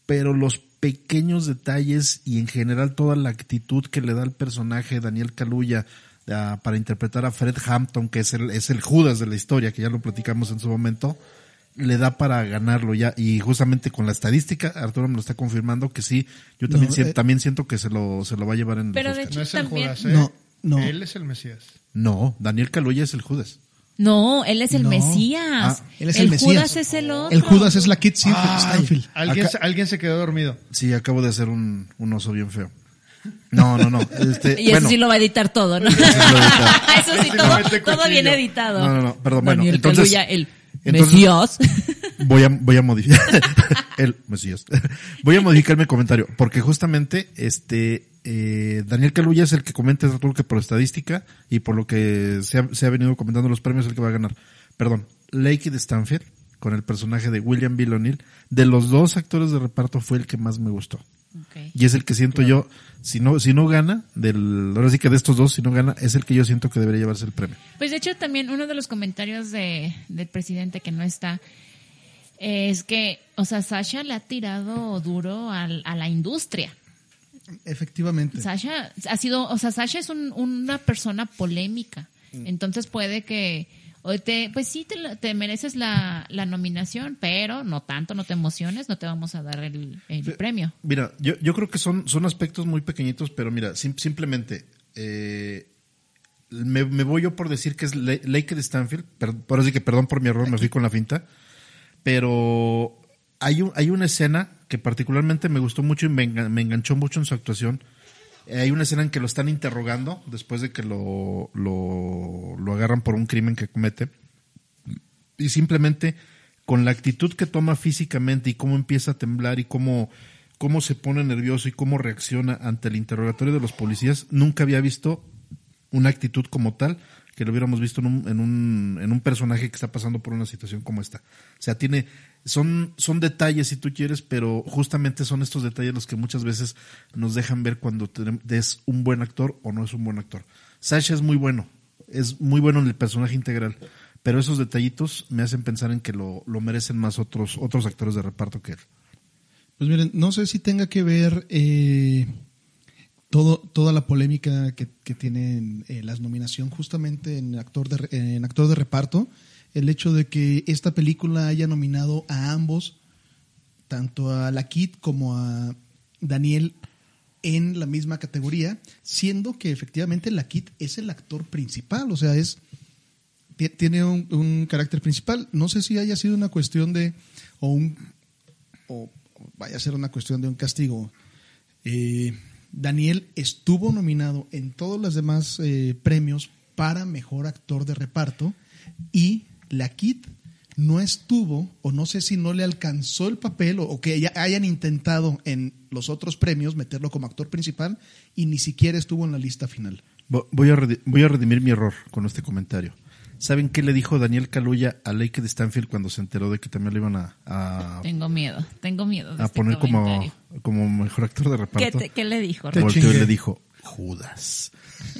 S3: Pero los pequeños detalles y en general toda la actitud que le da el personaje Daniel Kaluuya ah, para interpretar a Fred Hampton, que es el, es el Judas de la historia, que ya lo platicamos en su momento, le da para ganarlo ya. Y justamente con la estadística, Arturo me lo está confirmando que sí, yo también,
S4: No, eh,
S3: también siento que se lo, se lo va a llevar en
S6: Pero de
S3: Oscars.
S5: No es el
S6: También-
S5: Judas, ¿eh?
S4: No, no.
S5: Él es el Mesías.
S3: No, Daniel Kaluuya es el Judas.
S6: No, él es el
S4: No.
S6: Mesías.
S3: Ah,
S4: él es el Mesías.
S6: Judas es el otro.
S4: El Judas es la Kit Stanfield.
S5: Alguien,
S3: Acá-
S5: alguien se quedó dormido.
S3: Sí, acabo de hacer un, un oso bien feo. No, no, no. Este,
S6: y eso sí lo va a editar todo, ¿no? Eso, sí, todo, todo bien editado.
S3: No, no, no, perdón. bueno, entonces,
S6: el Mesías.
S3: Voy a, voy a modificar, el Mesías. Voy a modificar mi comentario, porque justamente, este, eh, Daniel Caluya es el que comenta todo que por estadística y por lo que se ha, se ha venido comentando los premios, el que va a ganar. Perdón, Lakey de Stanfield, con el personaje de William Bill O'Neill, de los dos actores de reparto fue el que más me gustó. Y es el que siento yo, si no, si no gana, del, ahora sí que de estos dos, si no gana, es el que yo siento que debería llevarse el premio.
S6: Pues de hecho también uno de los comentarios de, del presidente que no está, es que, o sea, Sasha le ha tirado duro a la industria.
S4: Efectivamente.
S6: Sasha ha sido, o sea, Sasha es una persona polémica. Mm. Entonces puede que, te, pues sí, te, mereces la, nominación, pero no tanto, no te emociones, no te vamos a dar el, premio.
S3: Mira, yo, yo creo que son, son aspectos muy pequeñitos, pero mira, simplemente, eh, me, voy yo por decir que es Lake de Stanfield, por así que perdón por mi error, me fui con la finta, pero hay, un, hay una escena que particularmente me gustó mucho y me, enganchó mucho en su actuación. Hay una escena en que lo están interrogando después de que lo, lo, lo agarran por un crimen que comete. Y simplemente con la actitud que toma físicamente y cómo empieza a temblar y cómo, cómo se pone nervioso y cómo reacciona ante el interrogatorio de los policías, nunca había visto una actitud como tal que lo hubiéramos visto en un, en un, en un personaje que está pasando por una situación como esta. O sea, tiene, son, son detalles si tú quieres, pero justamente son estos detalles los que muchas veces nos dejan ver cuando es un buen actor o no es un buen actor. Sasha es muy bueno, es muy bueno en el personaje integral, pero esos detallitos me hacen pensar en que lo, lo merecen más otros, otros actores de reparto que él.
S4: Pues miren, no sé si tenga que ver eh, todo, toda la polémica que, que tienen eh, las nominación justamente en actor de, en actor de reparto, el hecho de que esta película haya nominado a ambos, tanto a la Kit como a Daniel en la misma categoría, siendo que efectivamente la Kit es el actor principal, o sea, es tiene un, carácter principal. No sé si haya sido una cuestión de o un o vaya a ser una cuestión de un castigo. Eh, Daniel estuvo nominado en todos los demás eh, premios para mejor actor de reparto y la Kit no estuvo, o no sé si no le alcanzó el papel, o, que hayan intentado en los otros premios meterlo como actor principal y ni siquiera estuvo en la lista final.
S3: Voy a, voy a redimir mi error con este comentario. ¿Saben qué le dijo Daniel Caluya a Lake de Stanfield cuando se enteró de que también le iban a...
S6: tengo miedo, tengo miedo.
S3: a este poner como, como mejor actor de reparto.
S6: ¿Qué, le dijo?
S3: Volteó y le dijo, Judas.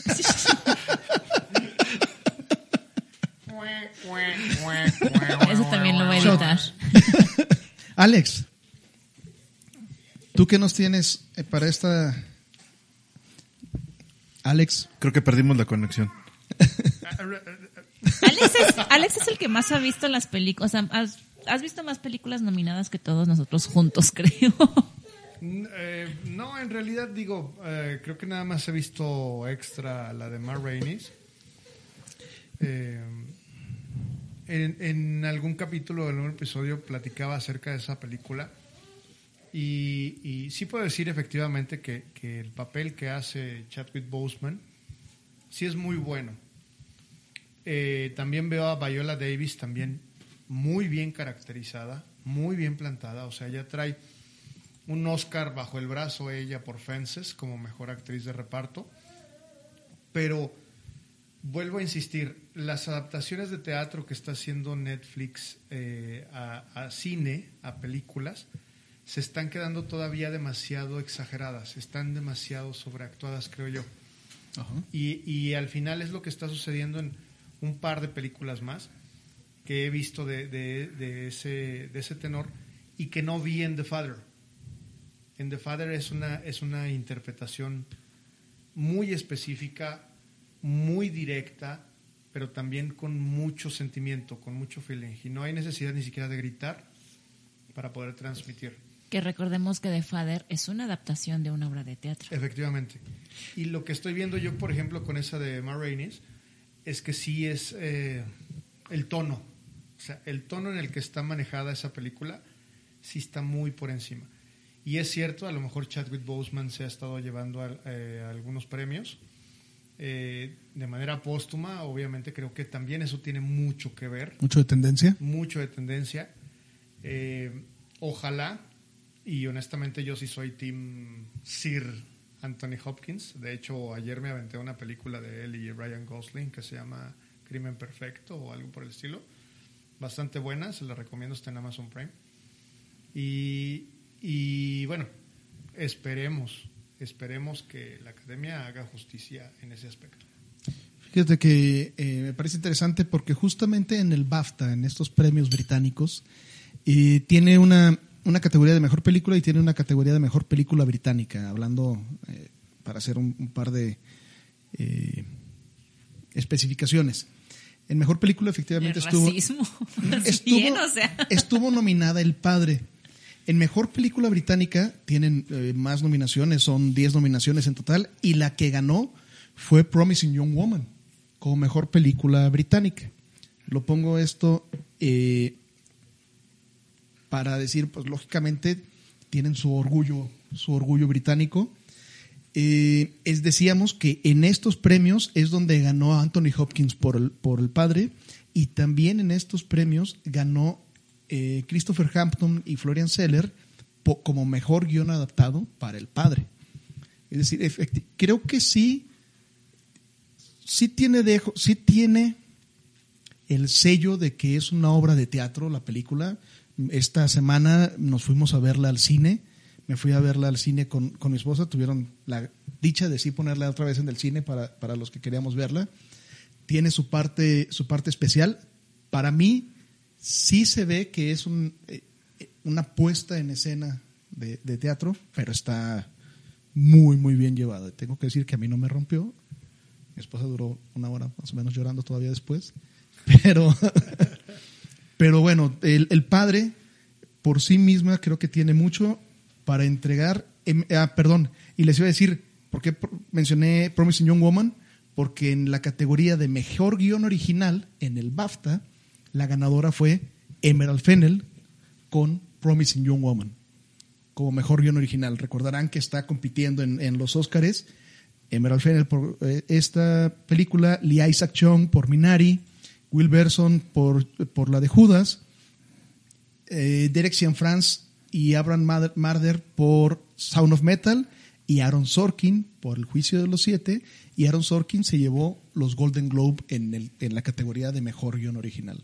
S6: Eso también lo voy a editar.
S4: Alex, ¿tú qué nos tienes eh, para esta... Alex.
S3: Creo que perdimos la conexión.
S6: Alex es, el que más ha visto las películas. has, visto más películas nominadas que todos nosotros juntos, creo.
S5: Eh, no, en realidad digo, eh, creo que nada más he visto extra la de Mar Rainey's. Eh, en, algún capítulo del nuevo episodio platicaba acerca de esa película. Y, sí puedo decir efectivamente que, el papel que hace Chadwick Boseman sí es muy bueno. Eh, también veo a Viola Davis también muy bien caracterizada, muy bien plantada. O sea, ella trae un Oscar bajo el brazo ella por Fences como mejor actriz de reparto. Pero vuelvo a insistir, las adaptaciones de teatro que está haciendo Netflix eh, a, cine, a películas, se están quedando todavía demasiado exageradas, están demasiado sobreactuadas, creo yo. Y, y al final es lo que está sucediendo en un par de películas más que he visto de, de, ese, de ese tenor y que no vi en The Father. En The Father es una, es una interpretación muy específica, muy directa, pero también con mucho sentimiento, con mucho feeling. Y no hay necesidad ni siquiera de gritar para poder transmitir.
S6: Que recordemos que The Father es una adaptación de una obra de teatro.
S5: Efectivamente. Y lo que estoy viendo yo, por ejemplo, con esa de Ma es que sí es eh, el tono. O sea, el tono en el que está manejada esa película sí está muy por encima. Y es cierto, a lo mejor Chadwick Boseman se ha estado llevando a, eh, algunos premios. Eh, de manera póstuma, obviamente creo que también eso tiene mucho que ver.
S4: Mucho de tendencia.
S5: Mucho de tendencia. Eh, ojalá, y honestamente yo sí soy Team Sir Anthony Hopkins. De hecho, ayer me aventé una película de él y Ryan Gosling que se llama Crimen Perfecto o algo por el estilo. Bastante buena, se la recomiendo, está en Amazon Prime. Y, y bueno, esperemos, esperemos que la academia haga justicia en ese aspecto.
S4: Fíjate que eh, me parece interesante porque justamente en el BAFTA, en estos premios británicos, eh, tiene una, una, categoría de mejor película y tiene una categoría de mejor película británica, hablando eh, para hacer un, par de especificaciones. En mejor película efectivamente estuvo, estuvo, estuvo nominada El Padre. En mejor película británica tienen más nominaciones, son 10 nominaciones en total, y la que ganó fue Promising Young Woman como mejor película británica. Lo pongo esto eh, para decir, pues lógicamente tienen su orgullo, su orgullo británico. Eh, es, decíamos que en estos premios es donde ganó Anthony Hopkins por el, por el padre y también en estos premios ganó eh, Christopher Hampton y Florian Seller como mejor guion adaptado para el padre. Es decir, creo que sí sí tiene, dejo, sí tiene el sello de que es una obra de teatro la película. Esta semana nos fuimos a verla al cine. Me fui a verla al cine con, con mi esposa. Tuvieron la dicha de sí ponerla otra vez en el cine para, para los que queríamos verla. Tiene su parte, su parte especial. Para mí, sí se ve que es un, eh, una puesta en escena de, de, teatro, pero está muy, muy bien llevada. Tengo que decir que a mí no me rompió. Mi esposa duró una hora más o menos llorando todavía después. Pero, pero bueno, el, padre por sí misma creo que tiene mucho para entregar. Em, ah, perdón, y les iba a decir, ¿por qué mencioné Promising Young Woman? Porque en la categoría de mejor guion original, en el BAFTA, la ganadora fue Emerald Fennel con Promising Young Woman como mejor guion original. Recordarán que está compitiendo en, en los Óscares Emerald Fennel por eh, esta película, Lee Isaac Chung por Minari, Will Berson por, por la de Judas, eh, Derek Cianfrance y Abraham Marder por Sound of Metal y Aaron Sorkin por El Juicio de los Siete y Aaron Sorkin se llevó los Golden Globe en, el, en la categoría de mejor guion original.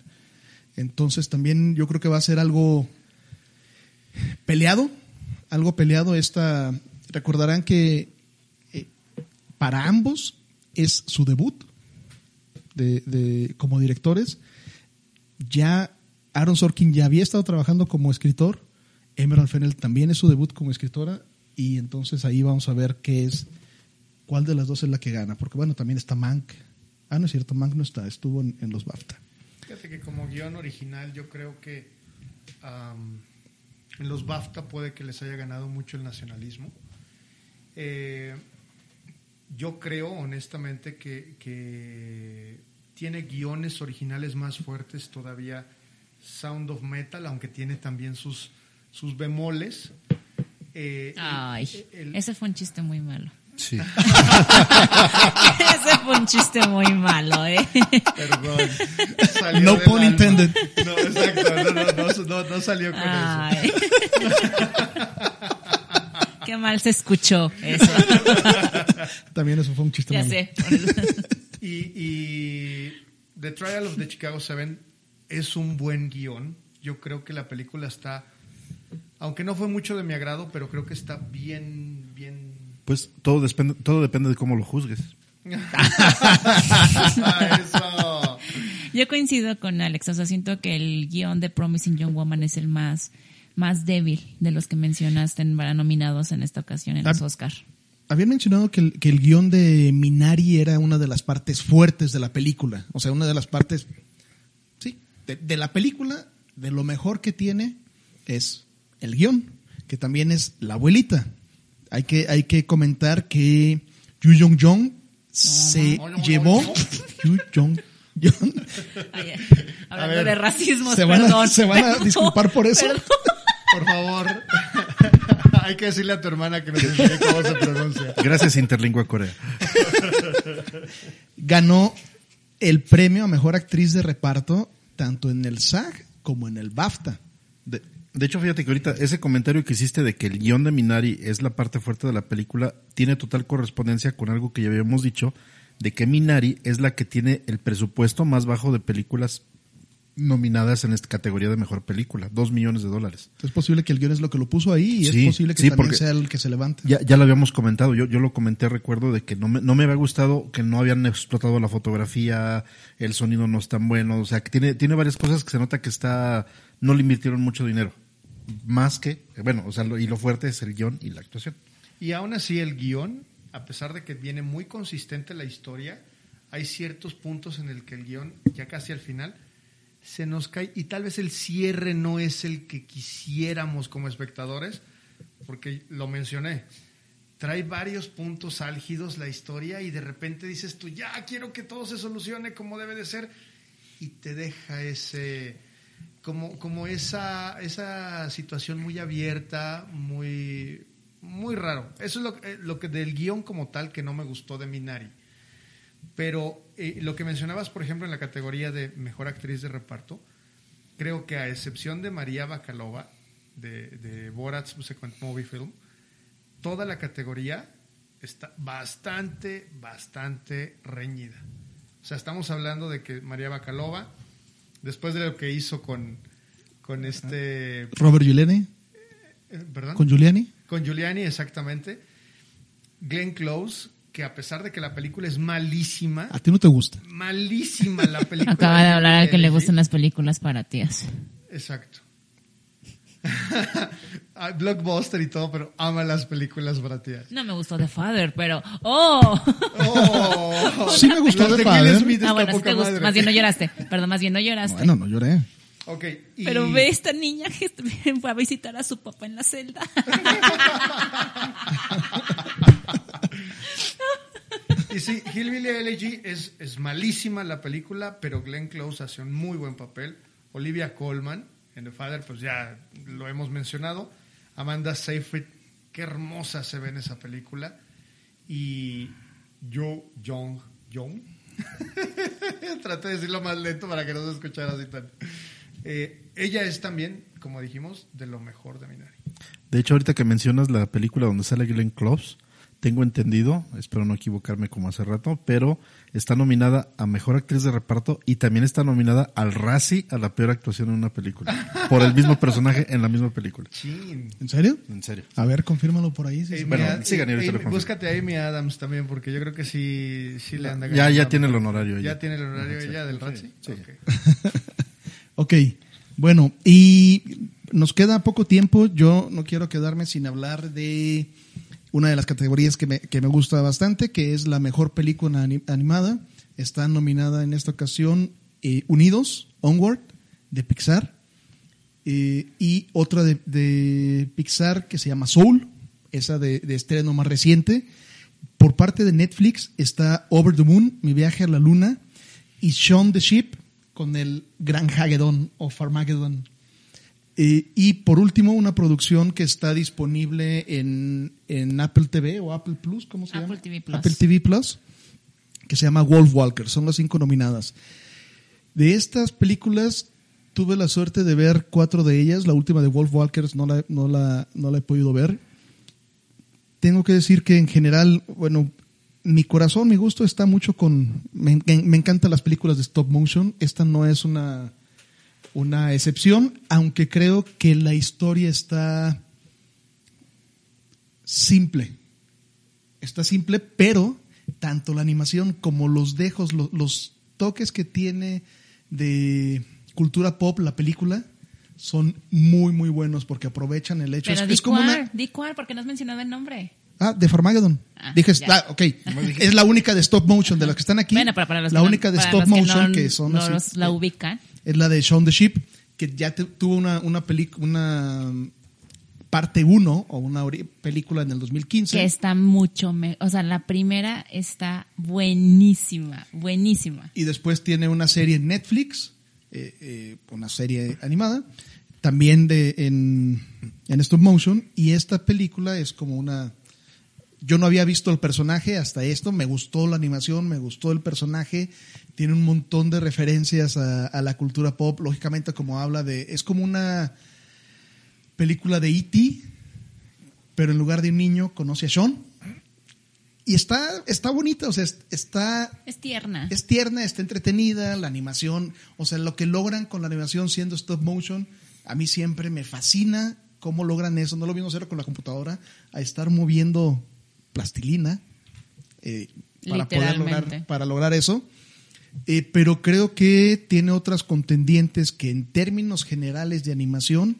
S4: Entonces también yo creo que va a ser algo peleado, algo peleado esta... Recordarán que para ambos es su debut de, como directores. Ya Aaron Sorkin ya había estado trabajando como escritor. Emerald Fennel también es su debut como escritora. Y entonces ahí vamos a ver qué es, cuál de las dos es la que gana. Porque bueno, también está Mank. Ah, no es cierto, Mank no está, estuvo en, los BAFTA.
S5: Fíjate que como guion original yo creo que en los BAFTA puede que les haya ganado mucho el nacionalismo. Eh, yo creo honestamente que, tiene guiones originales más fuertes todavía Sound of Metal, aunque tiene también sus, sus bemoles.
S6: Eh, Ay, ese fue un chiste muy malo.
S3: Sí. ese
S6: fue un chiste muy malo, ¿eh?
S5: Perdón.
S4: No pun intended.
S5: No, exacto. No, no, no, no salió con Ay. eso.
S6: Qué mal se escuchó eso.
S4: También eso fue un chiste.
S6: Ya sé.
S5: y, y The Trial of the Chicago Seven es un buen guion. Yo creo que la película está, aunque no fue mucho de mi agrado, pero creo que está bien, bien.
S3: Pues todo depende, todo depende de cómo lo juzgues.
S5: Eso.
S6: Yo coincido con Alex, o sea, siento que el guion de Promising Young Woman es el más más débil de los que mencionaste para nominados en esta ocasión en los Oscar.
S4: Habían mencionado que el, que el guion de Minari era una de las partes fuertes de la película. O sea, una de las partes, sí, de, la película, de lo mejor que tiene es el guion, que también es la abuelita. Hay que, hay que comentar que Yu Jong Jong se llevó Yu Jong
S6: Hablando de racismo,
S4: ¿se
S6: van
S4: a, ¿Se van a disculpar por eso?
S5: Por favor. Hay que decirle a tu hermana que nos enseñe cómo se pronuncia.
S3: Gracias, Interlingua Corea.
S4: Ganó el premio a mejor actriz de reparto tanto en el SAG como en el BAFTA.
S3: De, hecho, fíjate que ahorita ese comentario que hiciste de que el guion de Minari es la parte fuerte de la película tiene total correspondencia con algo que ya habíamos dicho, de que Minari es la que tiene el presupuesto más bajo de películas nominadas en esta categoría de mejor película, dos millones de dólares.
S4: Es posible que el guion es lo que lo puso ahí y
S3: Sí,
S4: es posible que
S3: sí,
S4: también sea el que se levante.
S3: Ya, ya lo habíamos comentado, yo, yo lo comenté, recuerdo de que no me, no me había gustado que no habían explotado la fotografía, el sonido no es tan bueno, o sea, que tiene, tiene varias cosas que se nota que está, no le invirtieron mucho dinero. Más que, bueno, o sea, y lo fuerte es el guion y la actuación.
S5: Y aún así el guion, a pesar de que viene muy consistente la historia, hay ciertos puntos en el que el guion, ya casi al final, se nos cae y tal vez el cierre no es el que quisiéramos como espectadores, porque lo mencioné. Trae varios puntos álgidos la historia y de repente dices tú, ya quiero que todo se solucione como debe de ser y te deja ese como, como esa, esa situación muy abierta, muy, muy raro. Eso es lo, eh, lo que del guion como tal que no me gustó de Minari. Pero eh, lo que mencionabas, por ejemplo, en la categoría de mejor actriz de reparto, creo que a excepción de María Bakalova, de, de Borat Subsequent Movie Film, toda la categoría está bastante, bastante reñida. O sea, estamos hablando de que María Bakalova, después de lo que hizo con, con este...
S4: Robert Giuliani,
S5: eh, ¿Perdón?
S4: con Giuliani.
S5: Con Giuliani, exactamente. Glenn Close, que a pesar de que la película es malísima,
S4: A ti no te gusta.
S5: malísima la película.
S6: Acaba de hablar a que le gustan las películas para tías.
S5: Exacto. Blockbuster y todo, pero ama las películas para tías.
S6: No me gustó The Father, pero... ¡Oh!
S5: Oh,
S4: Sí me gustó The
S5: de
S4: Father.
S5: Will Smith
S6: ah, bueno, sí te gustó. Más bien no lloraste. Perdón, más bien no lloraste.
S4: Bueno, no lloré.
S5: Ok, y-
S6: Pero ve esta niña que fue a visitar a su papá en la celda.
S5: Y sí, Hillbilly Elegy es, es malísima la película, pero Glenn Close hace un muy buen papel. Olivia Colman en The Father, pues ya lo hemos mencionado. Amanda Seyfried, qué hermosa se ve en esa película. Y Joe Jong Jong. Traté de decirlo más lento para que no se escuchara así tan. Eh, ella es también, como dijimos, de lo mejor de Minari.
S3: De hecho, ahorita que mencionas la película donde sale Glenn Close, tengo entendido, espero no equivocarme como hace rato, pero está nominada a Mejor Actriz de Reparto y también está nominada al Razzie a la peor actuación en una película. Por el mismo personaje en la misma película.
S5: Chin.
S4: ¿En serio?
S3: En serio.
S4: A ver, confírmalo por ahí. sí, sí.
S5: Amy
S3: Bueno,
S5: Ad-
S3: sigan y ahorita
S5: Amy-
S3: lo
S5: búscate a Amy Adams también, porque yo creo que sí, sí le anda
S3: Ya-
S5: ganando.
S3: ya tiene el honorario
S5: Ya
S3: ella.
S5: tiene el honorario ya del Razzie.
S3: sí.
S5: Ok.
S4: Ok, bueno, y nos queda poco tiempo. Yo no quiero quedarme sin hablar de una de las categorías que me, que me gusta bastante, que es la mejor película ani- animada. Está nominada en esta ocasión eh, Unidos, Onward, de Pixar, eh, y otra de, de Pixar que se llama Soul, esa de, estreno más reciente. Por parte de Netflix está Over the Moon, Mi viaje a la luna, y Shaun the Sheep con el Gran Hagedon o Farmageddon. Eh, y por último, una producción que está disponible en, en Apple TV o Apple Plus, ¿cómo se
S6: Apple
S4: llama?
S6: TV Plus.
S4: Apple TV Plus, que se llama Wolf Walker. Son las cinco nominadas. De estas películas, tuve la suerte de ver cuatro de ellas. La última de Wolf Walkers no la, no la, no la he podido ver. Tengo que decir que en general, bueno, mi corazón, mi gusto está mucho con... Me, me encantan las películas de stop motion. Esta no es una, una excepción, aunque creo que la historia está simple. Está simple, pero tanto la animación como los dejos, lo- los toques que tiene de cultura pop la película son muy, muy buenos porque aprovechan el hecho.
S6: Pero
S4: es,
S6: di
S4: es como
S6: cuál,
S4: una...
S6: di cuál, porque no has mencionado el nombre.
S4: Ah, de Farmageddon.
S6: Ah,
S4: Dije, ah, ok. Es la única de stop motion de las que están aquí.
S6: Bueno, pero para los
S4: la
S6: que no-
S4: única de
S6: para
S4: stop
S6: los que
S4: motion
S6: no-
S4: que son
S6: no
S4: así,
S6: los- la ubican.
S4: Es la de Shaun the Sheep, que ya te- tuvo una, una película, una parte 1 o una película en el 2015.
S6: Que está mucho mejor. O sea, la primera está buenísima, buenísima.
S4: y después tiene una serie en Netflix, eh, eh, una serie animada, también de en, en stop motion y esta película es como una yo no había visto el personaje hasta esto, me gustó la animación, me gustó el personaje, tiene un montón de referencias a, la cultura pop, lógicamente como habla de, es como una película de E.T., pero en lugar de un niño conoce a Sean. Y está, está bonita, o sea, está...
S6: Es tierna.
S4: Es tierna, está entretenida, la animación, o sea, lo que logran con la animación siendo stop motion, a mí siempre me fascina cómo logran eso, no lo vimos hacer con la computadora, a estar moviendo plastilina eh, para poder lograr, para lograr eso. Eh, pero creo que tiene otras contendientes que en términos generales de animación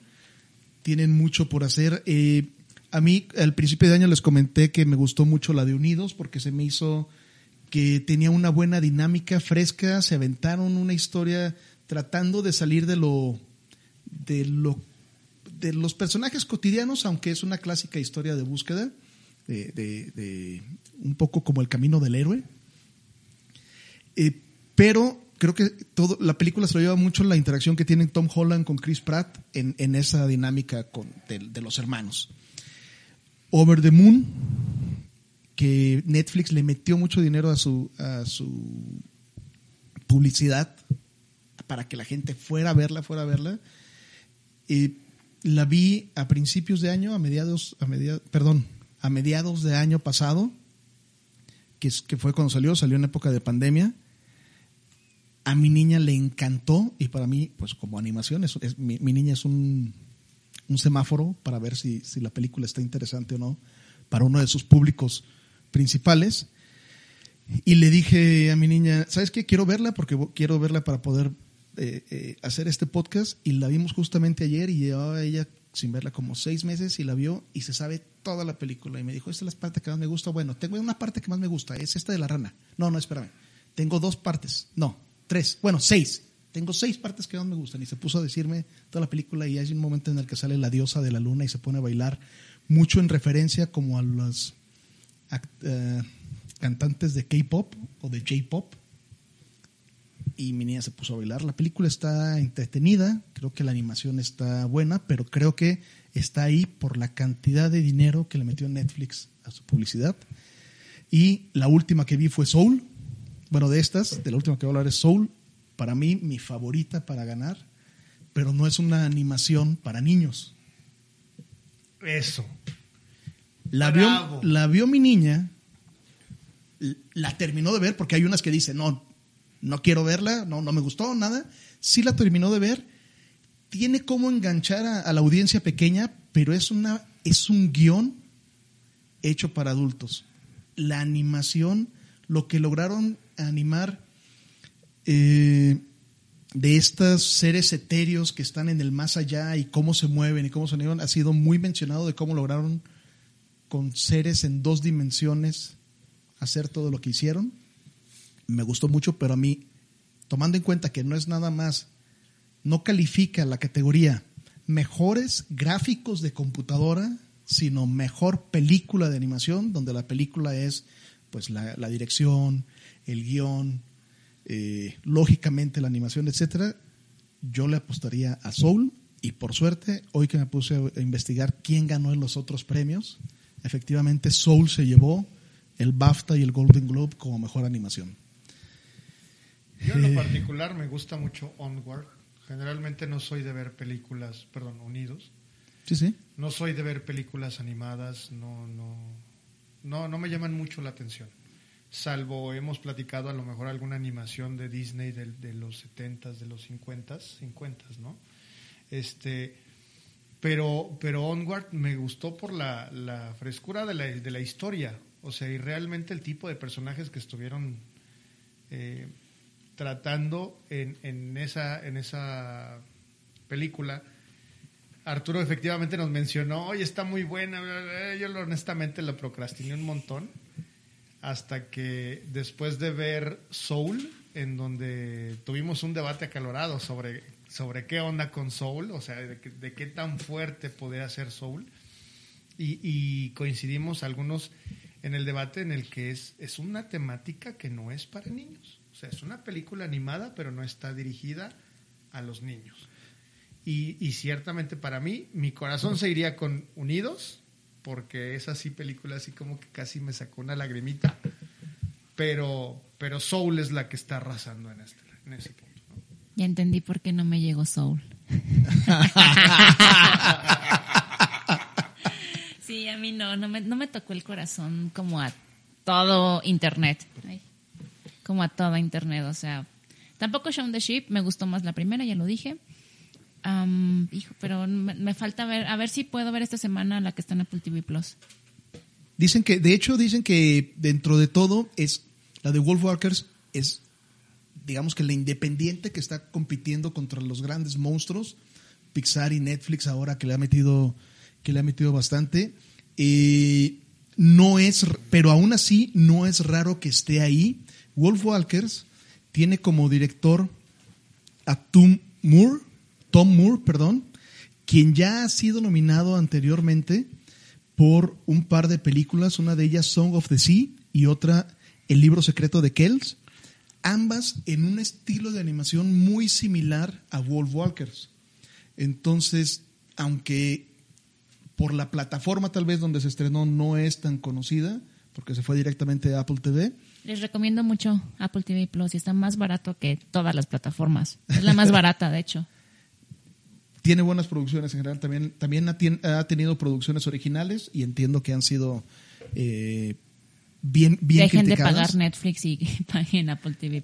S4: tienen mucho por hacer. Eh, a mí al principio de año les comenté que me gustó mucho la de Unidos porque se me hizo que tenía una buena dinámica fresca, se aventaron una historia tratando de salir de lo de lo de los personajes cotidianos, aunque es una clásica historia de búsqueda de, un poco como el camino del héroe. Eh, pero creo que todo, la película se lo lleva mucho la interacción que tienen Tom Holland con Chris Pratt en, esa dinámica con, de, los hermanos. Over the Moon, que Netflix le metió mucho dinero a su, a su publicidad para que la gente fuera a verla, fuera a verla. y la vi a principios de año, a mediados, a mediados, perdón, a mediados de año pasado, que, que fue cuando salió, salió en época de pandemia. A mi niña le encantó y para mí, pues como animación, es, mi, niña es un, un semáforo para ver si, si, la película está interesante o no para uno de sus públicos principales. Y le dije a mi niña, ¿sabes qué? Quiero verla porque quiero verla para poder eh, eh, hacer este podcast. Y la vimos justamente ayer y llevaba ella sin verla como seis meses y la vio y se sabe toda la película. Y me dijo, esta es la parte que más me gusta. Bueno, tengo una parte que más me gusta, es esta de la rana. No, no, espérame. Tengo dos partes. No, tres. Bueno, seis. Tengo seis partes que más me gustan. Y se puso a decirme toda la película y hay un momento en el que sale la diosa de la luna y se pone a bailar, mucho en referencia como a los eh, cantantes de K-pop o de J-pop y mi niña se puso a bailar. La película está entretenida, creo que la animación está buena, pero creo que está ahí por la cantidad de dinero que le metió Netflix a su publicidad. Y la última que vi fue Soul. Bueno, de estas, de la última que voy a hablar es Soul. Para mí, mi favorita para ganar, pero no es una animación para niños.
S5: Eso.
S4: La vio, la vio mi niña, la terminó de ver porque hay unas que dicen, no, no quiero verla, no, no me gustó, nada. Sí la terminó de ver. Tiene cómo enganchar a, la audiencia pequeña, pero es, una, es un guion hecho para adultos. La animación, lo que lograron animar eh, de estos seres etéreos que están en el más allá y cómo se mueven y cómo se mueven, ha sido muy mencionado de cómo lograron con seres en dos dimensiones hacer todo lo que hicieron me gustó mucho, pero a mí, tomando en cuenta que no es nada más, no califica la categoría mejores gráficos de computadora, sino mejor película de animación, donde la película es pues la, dirección, el guion, eh, lógicamente la animación, etcétera, yo le apostaría a Soul y por suerte, hoy que me puse a investigar quién ganó en los otros premios, efectivamente Soul se llevó el BAFTA y el Golden Globe como mejor animación.
S5: Yo en lo particular me gusta mucho Onward. Generalmente no soy de ver películas, perdón, Unidos.
S4: Sí, sí.
S5: No soy de ver películas animadas, no, no, no, no me llaman mucho la atención. Salvo hemos platicado a lo mejor alguna animación de Disney de, de los 70s, de los 50s, 50 ¿no? Este, pero, pero Onward me gustó por la, la frescura de la, de la, historia, o sea, y realmente el tipo de personajes que estuvieron eh, tratando en, en, esa, en esa película. Arturo efectivamente nos mencionó, oye, está muy buena. Yo honestamente lo procrastiné un montón hasta que después de ver Soul, en donde tuvimos un debate acalorado sobre, sobre qué onda con Soul, o sea, de, qué tan fuerte podía ser Soul, y, y, coincidimos algunos en el debate en el que es, es una temática que no es para niños. O sea, es una película animada, pero no está dirigida a los niños. Y, ciertamente para mí, mi corazón se iría con Unidos, porque es así película así como que casi me sacó una lagrimita. Pero, pero Soul es la que está arrasando en, este, en ese punto.
S6: Ya entendí por qué no me llegó Soul. sí, a mí no, no me, no me tocó el corazón como a todo Internet. Como a toda Internet, o sea. Tampoco Shaun the Sheep, me gustó más la primera, ya lo dije. hijo, pero me, falta ver, a ver si puedo ver esta semana la que está en Apple TV Plus.
S4: Dicen que, de hecho, dicen que dentro de todo es la de Wolfwalkers es digamos que la independiente que está compitiendo contra los grandes monstruos, Pixar y Netflix ahora que le ha metido, que le ha metido bastante. Eh, no es, pero aún así no es raro que esté ahí. Wolf Walkers tiene como director a Tom Moore, Tom Moore, perdón, quien ya ha sido nominado anteriormente por un par de películas, una de ellas Song of the Sea y otra El libro secreto de Kells ambas en un estilo de animación muy similar a Wolf Walkers. Entonces, aunque por la plataforma tal vez donde se estrenó no es tan conocida, porque se fue directamente a Apple TV.
S6: Les recomiendo mucho Apple TV Plus y está más barato que todas las plataformas. Es la más barata, de hecho.
S4: Tiene buenas producciones en general, también, también ha, tenido producciones originales y entiendo que han sido eh, bien, bien
S6: Dejen de pagar Netflix y paguen Apple TV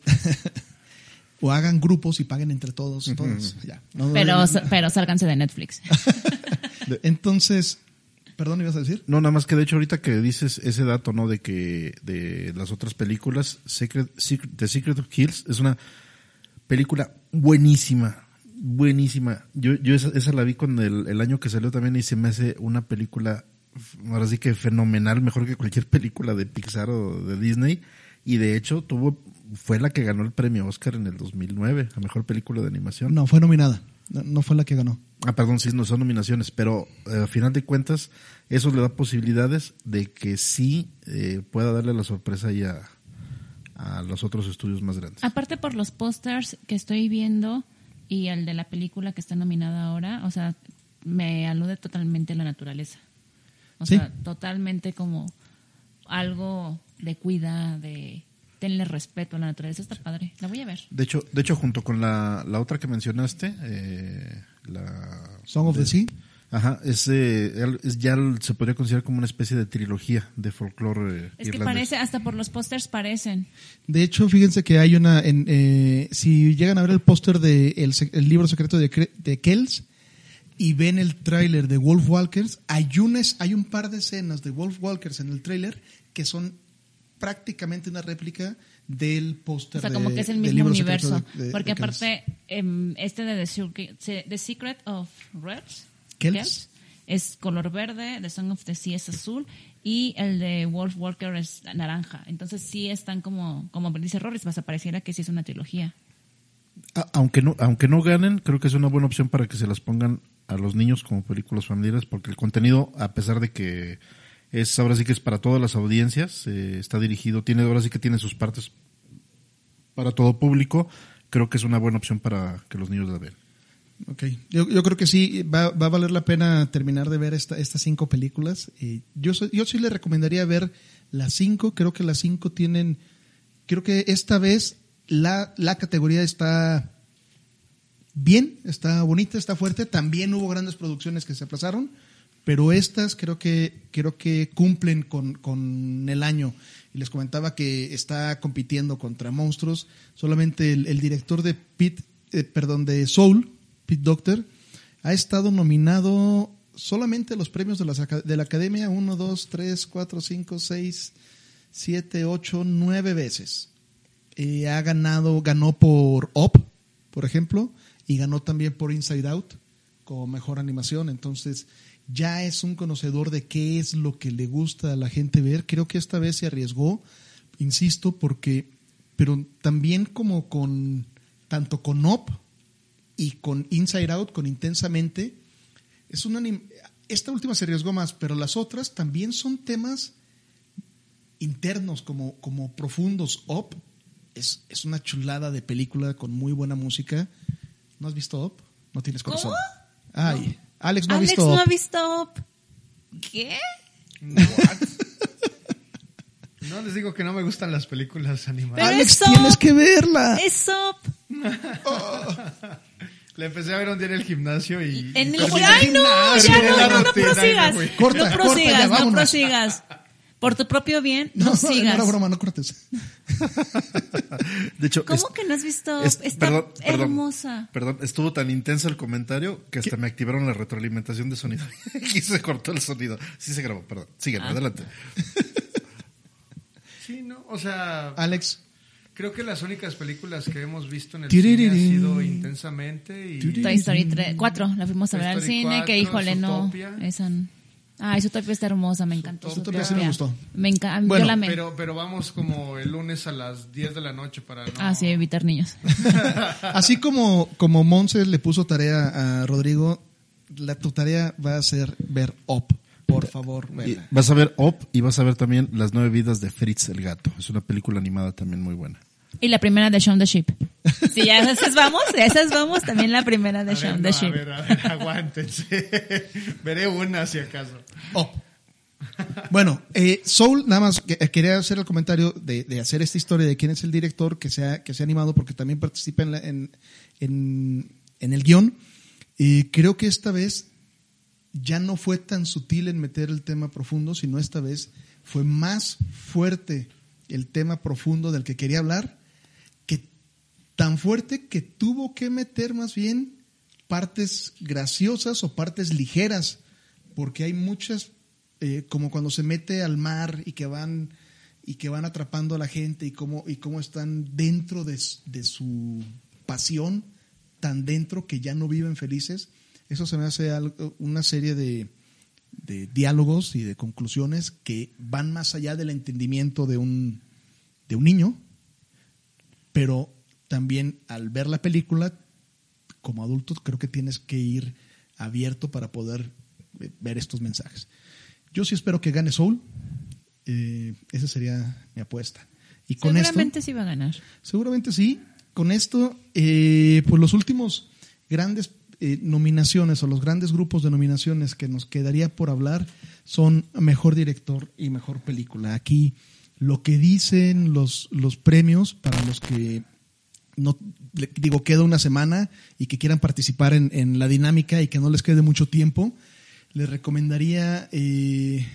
S4: o hagan grupos y paguen entre todos.
S6: pero, pero sálganse de Netflix.
S4: Entonces, perdón, ¿ibas a decir?
S3: No, nada más que de hecho ahorita que dices ese dato, ¿no? De que de las otras películas, Secret, The Secret of Kills es una película buenísima, buenísima. Yo, yo esa, esa la vi con el, el año que salió también y se me hace una película ahora sí que fenomenal, mejor que cualquier película de Pixar o de Disney. Y de hecho tuvo fue la que ganó el premio Oscar en el 2009, la mejor película de animación.
S4: No, fue nominada. No, fue la que ganó.
S3: Ah, perdón, sí, no son nominaciones, pero eh, a final de cuentas eso le da posibilidades de que sí eh, pueda darle la sorpresa ya a los otros estudios más grandes.
S6: Aparte por los pósters que estoy viendo y el de la película que está nominada ahora, o sea, me alude totalmente a la naturaleza. O sea, totalmente como algo de cuida, de tenle respeto a la naturaleza. Está padre. La voy a ver.
S3: De hecho, de hecho junto con la, la otra que mencionaste, eh, la...
S4: Song of the Sea.
S3: Ajá, es, es, ya se podría considerar como una especie de trilogía de folclore.
S6: es que parece, hasta por los pósters parecen.
S4: De hecho, fíjense que hay una, en, eh, si llegan a ver el póster de el, el, libro secreto de, de Kells, y ven el tráiler de Wolf Walkers, hay, hay un par de escenas de Wolf Walkers en el tráiler que son prácticamente una réplica del póster.
S6: O sea, como que es el mismo universo. porque aparte, em, este de The, Secret of Reds es color verde, The Song of the Sea es azul y el de Wolf Walker es naranja. Entonces sí están como, como dice Rorris, vas a pareciera que sí es una trilogía.
S3: Aunque no, aunque no ganen, creo que es una buena opción para que se las pongan a los niños como películas familiares porque el contenido, a pesar de que es ahora sí que es para todas las audiencias, eh, está dirigido, tiene ahora sí que tiene sus partes para todo público, creo que es una buena opción para que los niños la vean.
S4: Ok, yo, yo creo que sí, va, va, a valer la pena terminar de ver esta, estas cinco películas. y yo, yo sí le recomendaría ver las cinco, creo que las cinco tienen, creo que esta vez la, la categoría está bien, está bonita, está fuerte. También hubo grandes producciones que se aplazaron, pero estas creo que, creo que cumplen con, el año. Y les comentaba que está compitiendo contra monstruos. Solamente el, director de Pit, eh, perdón, de Soul, Pete Doctor, ha estado nominado solamente los premios de la, de la Academia 1, 2, 3, 4, 5, 6, 7, 8, 9 veces. Eh, ha ganado, ganó por Op, por ejemplo, y ganó también por Inside Out como mejor animación. Entonces ya es un conocedor de qué es lo que le gusta a la gente ver. Creo que esta vez se arriesgó, insisto, porque, pero también como con, tanto con Op y con Inside Out, con Intensamente, es una esta última se arriesgó más, pero las otras también son temas internos, como, como profundos. Op es, es una chulada de película con muy buena música ¿No has visto Up? No tienes corazón.
S6: ¿Cómo?
S4: Ay, Alex no
S6: Alex
S4: ha visto.
S6: no ha visto Up. ¿Qué?
S5: No les digo que no me gustan las películas animadas.
S6: Pero
S4: Alex, tienes que verla.
S6: Es Up.
S5: La empecé a ver un día en el gimnasio y...
S6: En
S5: y
S6: el ¡Ay, no! Ya no, no, no prosigas.
S4: Corta,
S6: no
S4: corta,
S6: prosigas,
S4: ya,
S6: no prosigas. Por tu propio bien, no,
S4: No, no
S6: sigas.
S4: era broma, no cortes.
S3: De hecho,
S6: ¿Cómo
S3: es-
S6: que no has visto?
S3: es-
S6: Está
S3: perdón, perdón,
S6: hermosa.
S3: Perdón, estuvo tan intenso el comentario que hasta me activaron la retroalimentación de sonido y se cortó el sonido. Sí se grabó, perdón. Sigan,
S6: Ah.
S3: adelante.
S5: Sí, no, o sea,
S4: Alex,
S5: creo que las únicas películas que hemos visto en el cine ha sido Intensamente y...
S6: Toy Story 3, 4, la fuimos a ver al cine,
S5: 4,
S6: que híjole, no.
S5: Zootopia.
S6: Esa, n- Ay, Zootopia está hermosa, me encantó.
S4: Zootopia sí me gustó.
S6: Me encanta,
S4: Bueno,
S6: yo la amé.
S5: Pero, pero vamos como el lunes a las 10 de la noche para no...
S6: Ah, sí, evitar niños.
S4: así como, como Monse le puso tarea a Rodrigo, la, tu tarea va a ser ver Up. Por favor, vela.
S3: vas a ver Up y vas a ver también Las nueve vidas de Fritz el gato. Es una película animada también muy buena.
S6: Y la primera de Shaun the Sheep. Sí, ya esas vamos, esas vamos, también la primera de
S5: A ver,
S6: Shaun
S5: no,
S6: the
S5: a
S6: Sheep.
S5: ver, a ver, aguántense. Veré una si acaso.
S4: Up. Bueno, eh, Soul, nada más que- eh, quería hacer el comentario de, de hacer esta historia de quién es el director que se ha, que se ha animado porque también participa en, la- en, en, en el guion. Y creo que esta vez ya no fue tan sutil en meter el tema profundo, sino esta vez fue más fuerte el tema profundo del que quería hablar, tan fuerte que tuvo que meter más bien partes graciosas o partes ligeras, porque hay muchas, eh, como cuando se mete al mar y que van y que van atrapando a la gente y cómo, y cómo están dentro de, de su pasión, tan dentro que ya no viven felices. Eso se me hace algo- una serie de, de diálogos y de conclusiones que van más allá del entendimiento de un, de un niño, pero también al ver la película, como adulto, creo que tienes que ir abierto para poder eh, ver estos mensajes. Yo sí espero que gane Soul. Eh, esa sería mi apuesta. Y con esto,
S6: Seguramente sí va a ganar.
S4: Seguramente sí. Con esto, eh, pues los últimos grandes eh, nominaciones o los grandes grupos de nominaciones que nos quedaría por hablar son mejor director y mejor película. Aquí lo que dicen los, los premios para los que no digo queda una semana y que quieran participar en, en la dinámica y que no les quede mucho tiempo, les recomendaría eh,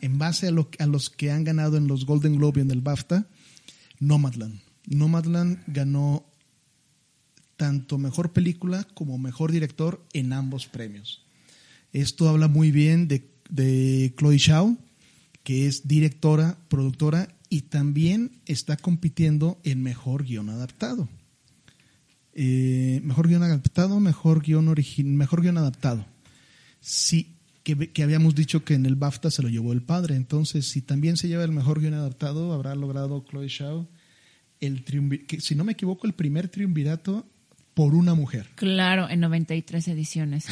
S4: en base a, lo, a los que han ganado en los Golden Globe y en el BAFTA, Nomadland. Nomadland ganó tanto mejor película como mejor director en ambos premios. Esto habla muy bien de, de Chloe Zhao, que es directora, productora y también está compitiendo en mejor guion adaptado. Eh, mejor guion adaptado, mejor guion mejor guion adaptado. Sí, que, que habíamos dicho que en el BAFTA se lo llevó el padre. Entonces, si también se lleva el mejor guion adaptado, habrá logrado Chloe Zhao el triunvi- que, si no me equivoco, el primer triunvirato por una mujer.
S6: Claro, en 93 ediciones.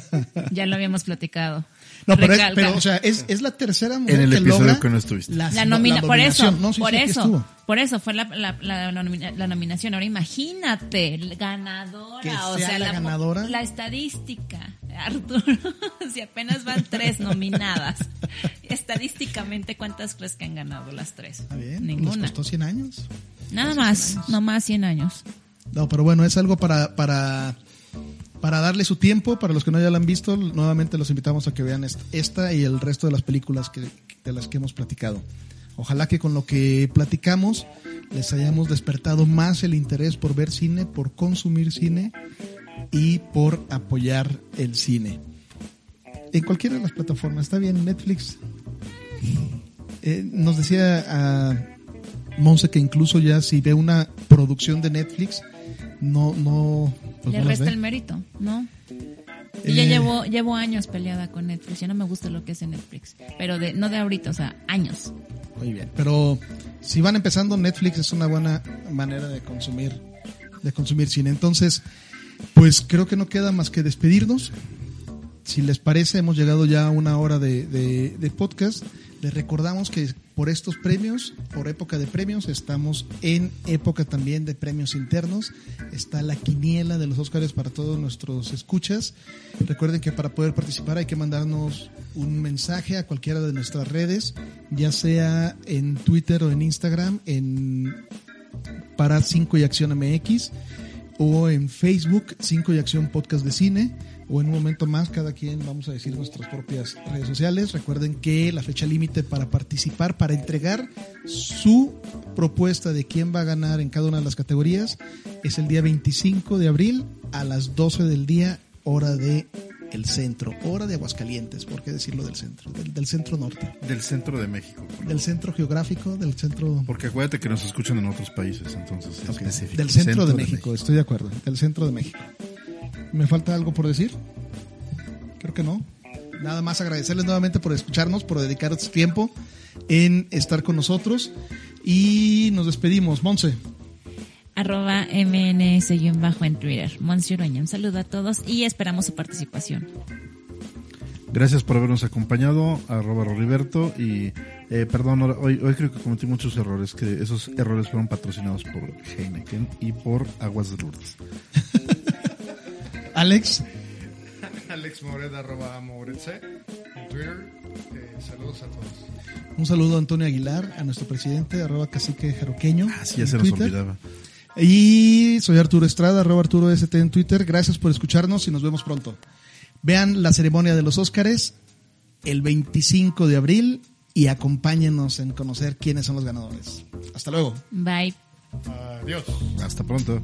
S6: ya lo habíamos platicado.
S4: No, pero, es, pero, o sea, es, es la tercera mujer
S3: En el
S4: que
S3: episodio
S4: logra
S3: que no estuviste.
S4: las-
S6: La nomina, por eso,
S4: nominación. No, sí,
S6: por
S4: sí,
S6: eso, por eso fue la, la, la nomina- la nominación. Ahora imagínate, la ganadora,
S4: Que
S6: o
S4: sea
S6: sea,
S4: la ganadora.
S6: La estadística, Arturo, si apenas van tres nominadas, estadísticamente, ¿cuántas crees que han ganado las tres?
S4: Está bien,
S6: Ninguna.
S4: les costó 100 años.
S6: Nada más, no más 100 años.
S4: No, pero bueno, es algo para, para, para darle su tiempo. Para los que no ya la han visto, nuevamente los invitamos a que vean est- esta y el resto de las películas que, de las que hemos platicado. Ojalá que con lo que platicamos les hayamos despertado más el interés por ver cine, por consumir cine y por apoyar el cine. En cualquiera de las plataformas, está bien, Netflix. Eh, nos decía a Monse que incluso ya si ve una producción de Netflix, no, no, pues
S6: Le
S4: no
S6: resta el mérito, ¿no? Y ya
S4: Eh.
S6: llevo, llevo años peleada con Netflix. Ya no me gusta lo que es en Netflix. Pero de, no de ahorita, o sea, años.
S4: Muy bien. Pero si van empezando, Netflix es una buena manera de consumir, de consumir cine. Entonces, pues creo que no queda más que despedirnos. Si les parece, hemos llegado ya a una hora de, de- podcast. Les recordamos que por estos premios, por época de premios, estamos en época también de premios internos. Está la quiniela de los Óscares para todos nuestros escuchas. Recuerden que para poder participar hay que mandarnos un mensaje a cualquiera de nuestras redes, ya sea en Twitter o en Instagram, en para 5 y Acción MX o en Facebook 5 y Acción Podcast de Cine o en un momento más cada quien vamos a decir nuestras propias redes sociales. Recuerden que la fecha límite para participar, para entregar su propuesta de quién va a ganar en cada una de las categorías es el día 25 de abril a las 12 del día hora de el centro, hora de Aguascalientes, ¿por qué decirlo del centro? Del, centro norte.
S3: Del centro de México.
S4: Del centro geográfico, del centro...
S3: Porque acuérdate que nos escuchan en otros países, entonces.
S4: Del centro, de, México, estoy de acuerdo, del centro de México. ¿Me falta algo por decir? Creo que no. Nada más agradecerles nuevamente por escucharnos, por dedicar su tiempo en estar con nosotros. Y nos despedimos. Monse.
S6: Arroba MNS-bajo en Twitter. Monse Un saludo a todos y esperamos su participación.
S3: Gracias por habernos acompañado, arroba Roriberto. Y eh, perdón, hoy, hoy creo que cometí muchos errores, que esos errores fueron patrocinados por Heineken y por Aguas de Lourdes.
S4: Alex.
S5: Alex Moret, arroba Moretze, en Twitter. Eh, saludos a todos.
S4: Un saludo a Antonio Aguilar, a nuestro presidente, arroba cacique jaroqueño.
S3: Ah, sí, ya se nos olvidaba.
S4: Y soy Arturo Estrada, arroba Arturo ST en Twitter. Gracias por escucharnos y nos vemos pronto. Vean la ceremonia de los Óscares el 25 de abril y acompáñenos en conocer quiénes son los ganadores. Hasta luego.
S6: Bye.
S5: Adiós.
S3: Hasta pronto.